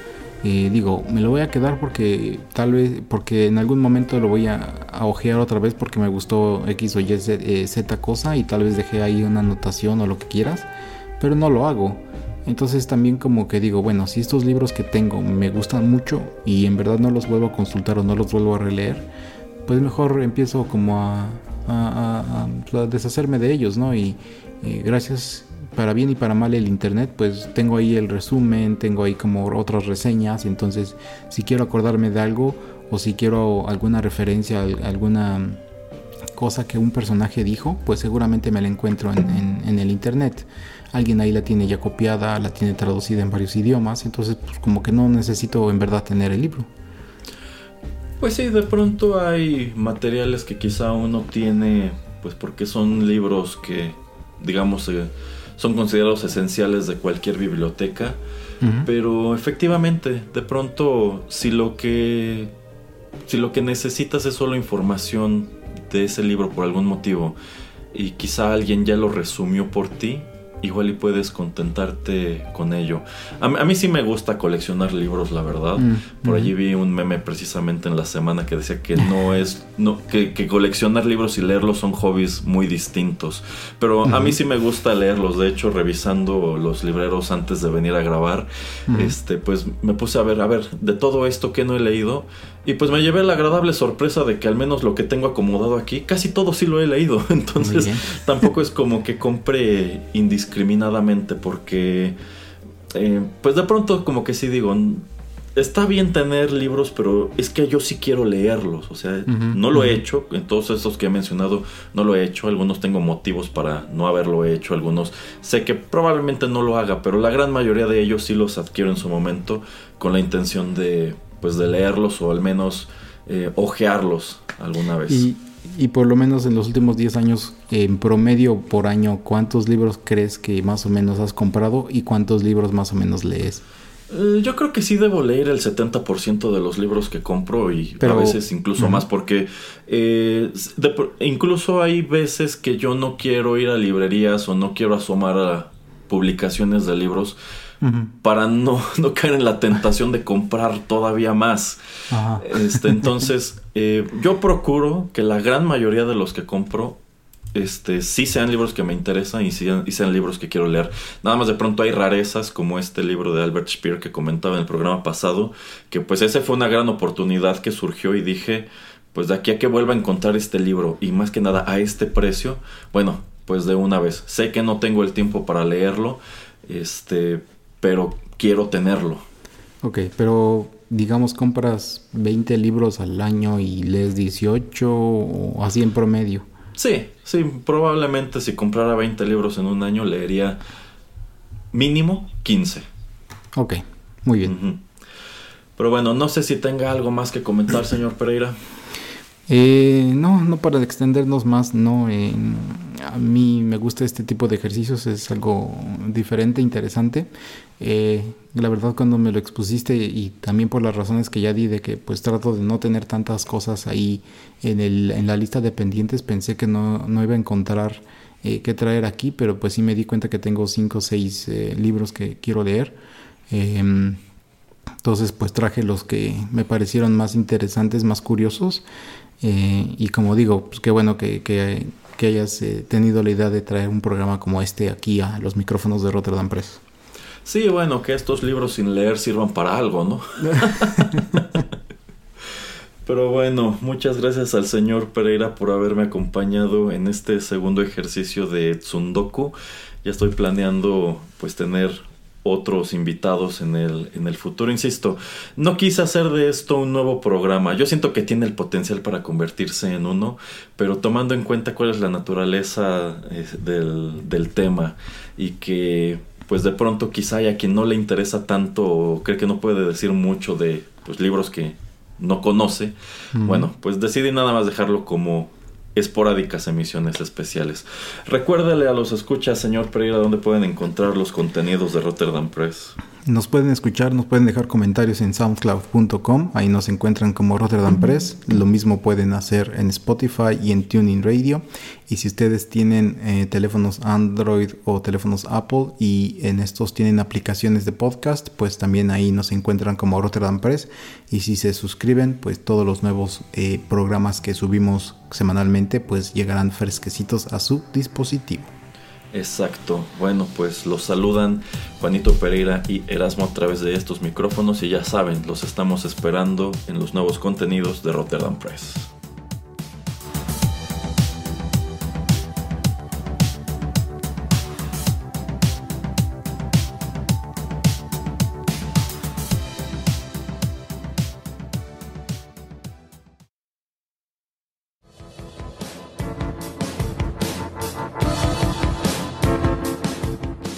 eh, digo, me lo voy a quedar porque tal vez, porque en algún momento lo voy a, ojear otra vez porque me gustó X o Y Z, eh, Z cosa y tal vez dejé ahí una anotación o lo que quieras, pero no lo hago. Entonces también como que digo, bueno, si estos libros que tengo me gustan mucho y en verdad no los vuelvo a consultar o no los vuelvo a releer, pues mejor empiezo como a, deshacerme de ellos, ¿no? Y, gracias para bien y para mal el internet, pues tengo ahí el resumen, tengo ahí como otras reseñas, entonces si quiero acordarme de algo o si quiero alguna referencia, alguna cosa que un personaje dijo, pues seguramente me la encuentro en, en el internet alguien ahí la tiene ya copiada, la tiene traducida en varios idiomas, entonces pues, como que no necesito en verdad tener el libro. Pues sí, de pronto hay materiales que quizá uno tiene, pues porque son libros que, digamos, eh, son considerados esenciales de cualquier biblioteca, pero efectivamente, de pronto, si lo que, si lo que necesitas es solo información de ese libro por algún motivo y quizá alguien ya lo resumió por ti, igual y puedes contentarte con ello. A, mí sí me gusta coleccionar libros, la verdad. Mm, Por allí vi un meme precisamente en la semana que decía que no es, no, que, coleccionar libros y leerlos son hobbies muy distintos. Pero a mí sí me gusta leerlos. De hecho, revisando los libreros antes de venir a grabar, este, pues me puse a ver, a ver, de todo esto que no he leído. Y pues me llevé la agradable sorpresa de que al menos lo que tengo acomodado aquí, casi todo sí lo he leído. Entonces tampoco es como que compre indiscriminadamente porque, eh, pues de pronto como que sí digo, está bien tener libros, pero es que yo sí quiero leerlos. O sea, no lo he hecho. En todos estos que he mencionado, no lo he hecho. Algunos tengo motivos para no haberlo hecho. Algunos sé que probablemente no lo haga, pero la gran mayoría de ellos sí los adquiero en su momento con la intención de pues de leerlos o al menos eh, ojearlos alguna vez. Y, y, por lo menos en los últimos 10 años, en promedio por año, ¿cuántos libros crees que más o menos has comprado y cuántos libros más o menos lees? Eh, yo creo que sí debo leer el 70% de los libros que compro y a veces incluso más porque eh, incluso hay veces que yo no quiero ir a librerías o no quiero asomar a publicaciones de libros para no, no, caer en la tentación de comprar todavía más. Este, entonces, eh, yo procuro que la gran mayoría de los que compro este, sí sean libros que me interesan y sean, y sean libros que quiero leer. Nada más de pronto hay rarezas como este libro de Albert Speer que comentaba en el programa pasado, que pues ese fue una gran oportunidad que surgió y dije, pues de aquí a que vuelva a encontrar este libro y más que nada a este precio, bueno, pues de una vez. Sé que no tengo el tiempo para leerlo, este, pero quiero tenerlo. Ok, pero digamos compras 20 libros al año y lees 18 o así en promedio. Sí, sí, probablemente si comprara 20 libros en un año leería mínimo 15. Ok, muy bien. Pero bueno, no sé si tenga algo más que comentar, señor Pereira. Eh, no, no para extendernos más, no. a mí me gusta este tipo de ejercicios, es algo diferente, interesante. Eh, la verdad cuando me lo expusiste y también por las razones que ya di de que pues trato de no tener tantas cosas ahí en, el, en la lista de pendientes, pensé que no, no iba a encontrar eh, que traer aquí, pero pues sí me di cuenta que tengo cinco o seis eh, libros que quiero leer. Em, entonces pues traje los que me parecieron más interesantes, más curiosos. y como digo, pues qué bueno que, que, que hayas tenido la idea de traer un programa como este aquí a los micrófonos de Rotterdam Press. Sí, bueno, que estos libros sin leer sirvan para algo, ¿no? Pero bueno, muchas gracias al señor Pereira por haberme acompañado en este segundo ejercicio de Tsundoku. Ya estoy planeando pues tener otros invitados en el, en el futuro. Insisto, no quise hacer de esto un nuevo programa. Yo siento que tiene el potencial para convertirse en uno, pero tomando en cuenta cuál es la naturaleza eh, del, del tema y que pues de pronto quizá haya quien no le interesa tanto o cree que no puede decir mucho de pues, libros que no conoce, bueno, pues decidí nada más dejarlo como esporádicas emisiones especiales. Recuérdale a los escuchas, señor Pereira, dónde pueden encontrar los contenidos de Rotterdam Press. Nos pueden escuchar, nos pueden dejar comentarios en soundcloud.com, ahí nos encuentran como Rotterdam Press. Lo mismo pueden hacer en Spotify y en Tuning Radio. Y si ustedes tienen eh, teléfonos Android o teléfonos Apple y en estos tienen aplicaciones de podcast, pues también ahí nos encuentran como Rotterdam Press. Y si se suscriben, pues todos los nuevos eh, programas que subimos semanalmente, pues llegarán fresquecitos a su dispositivo. Exacto. Bueno, pues los saludan Juanito Pereira y Erasmo a través de estos micrófonos y ya saben, los estamos esperando en los nuevos contenidos de Rotterdam Press.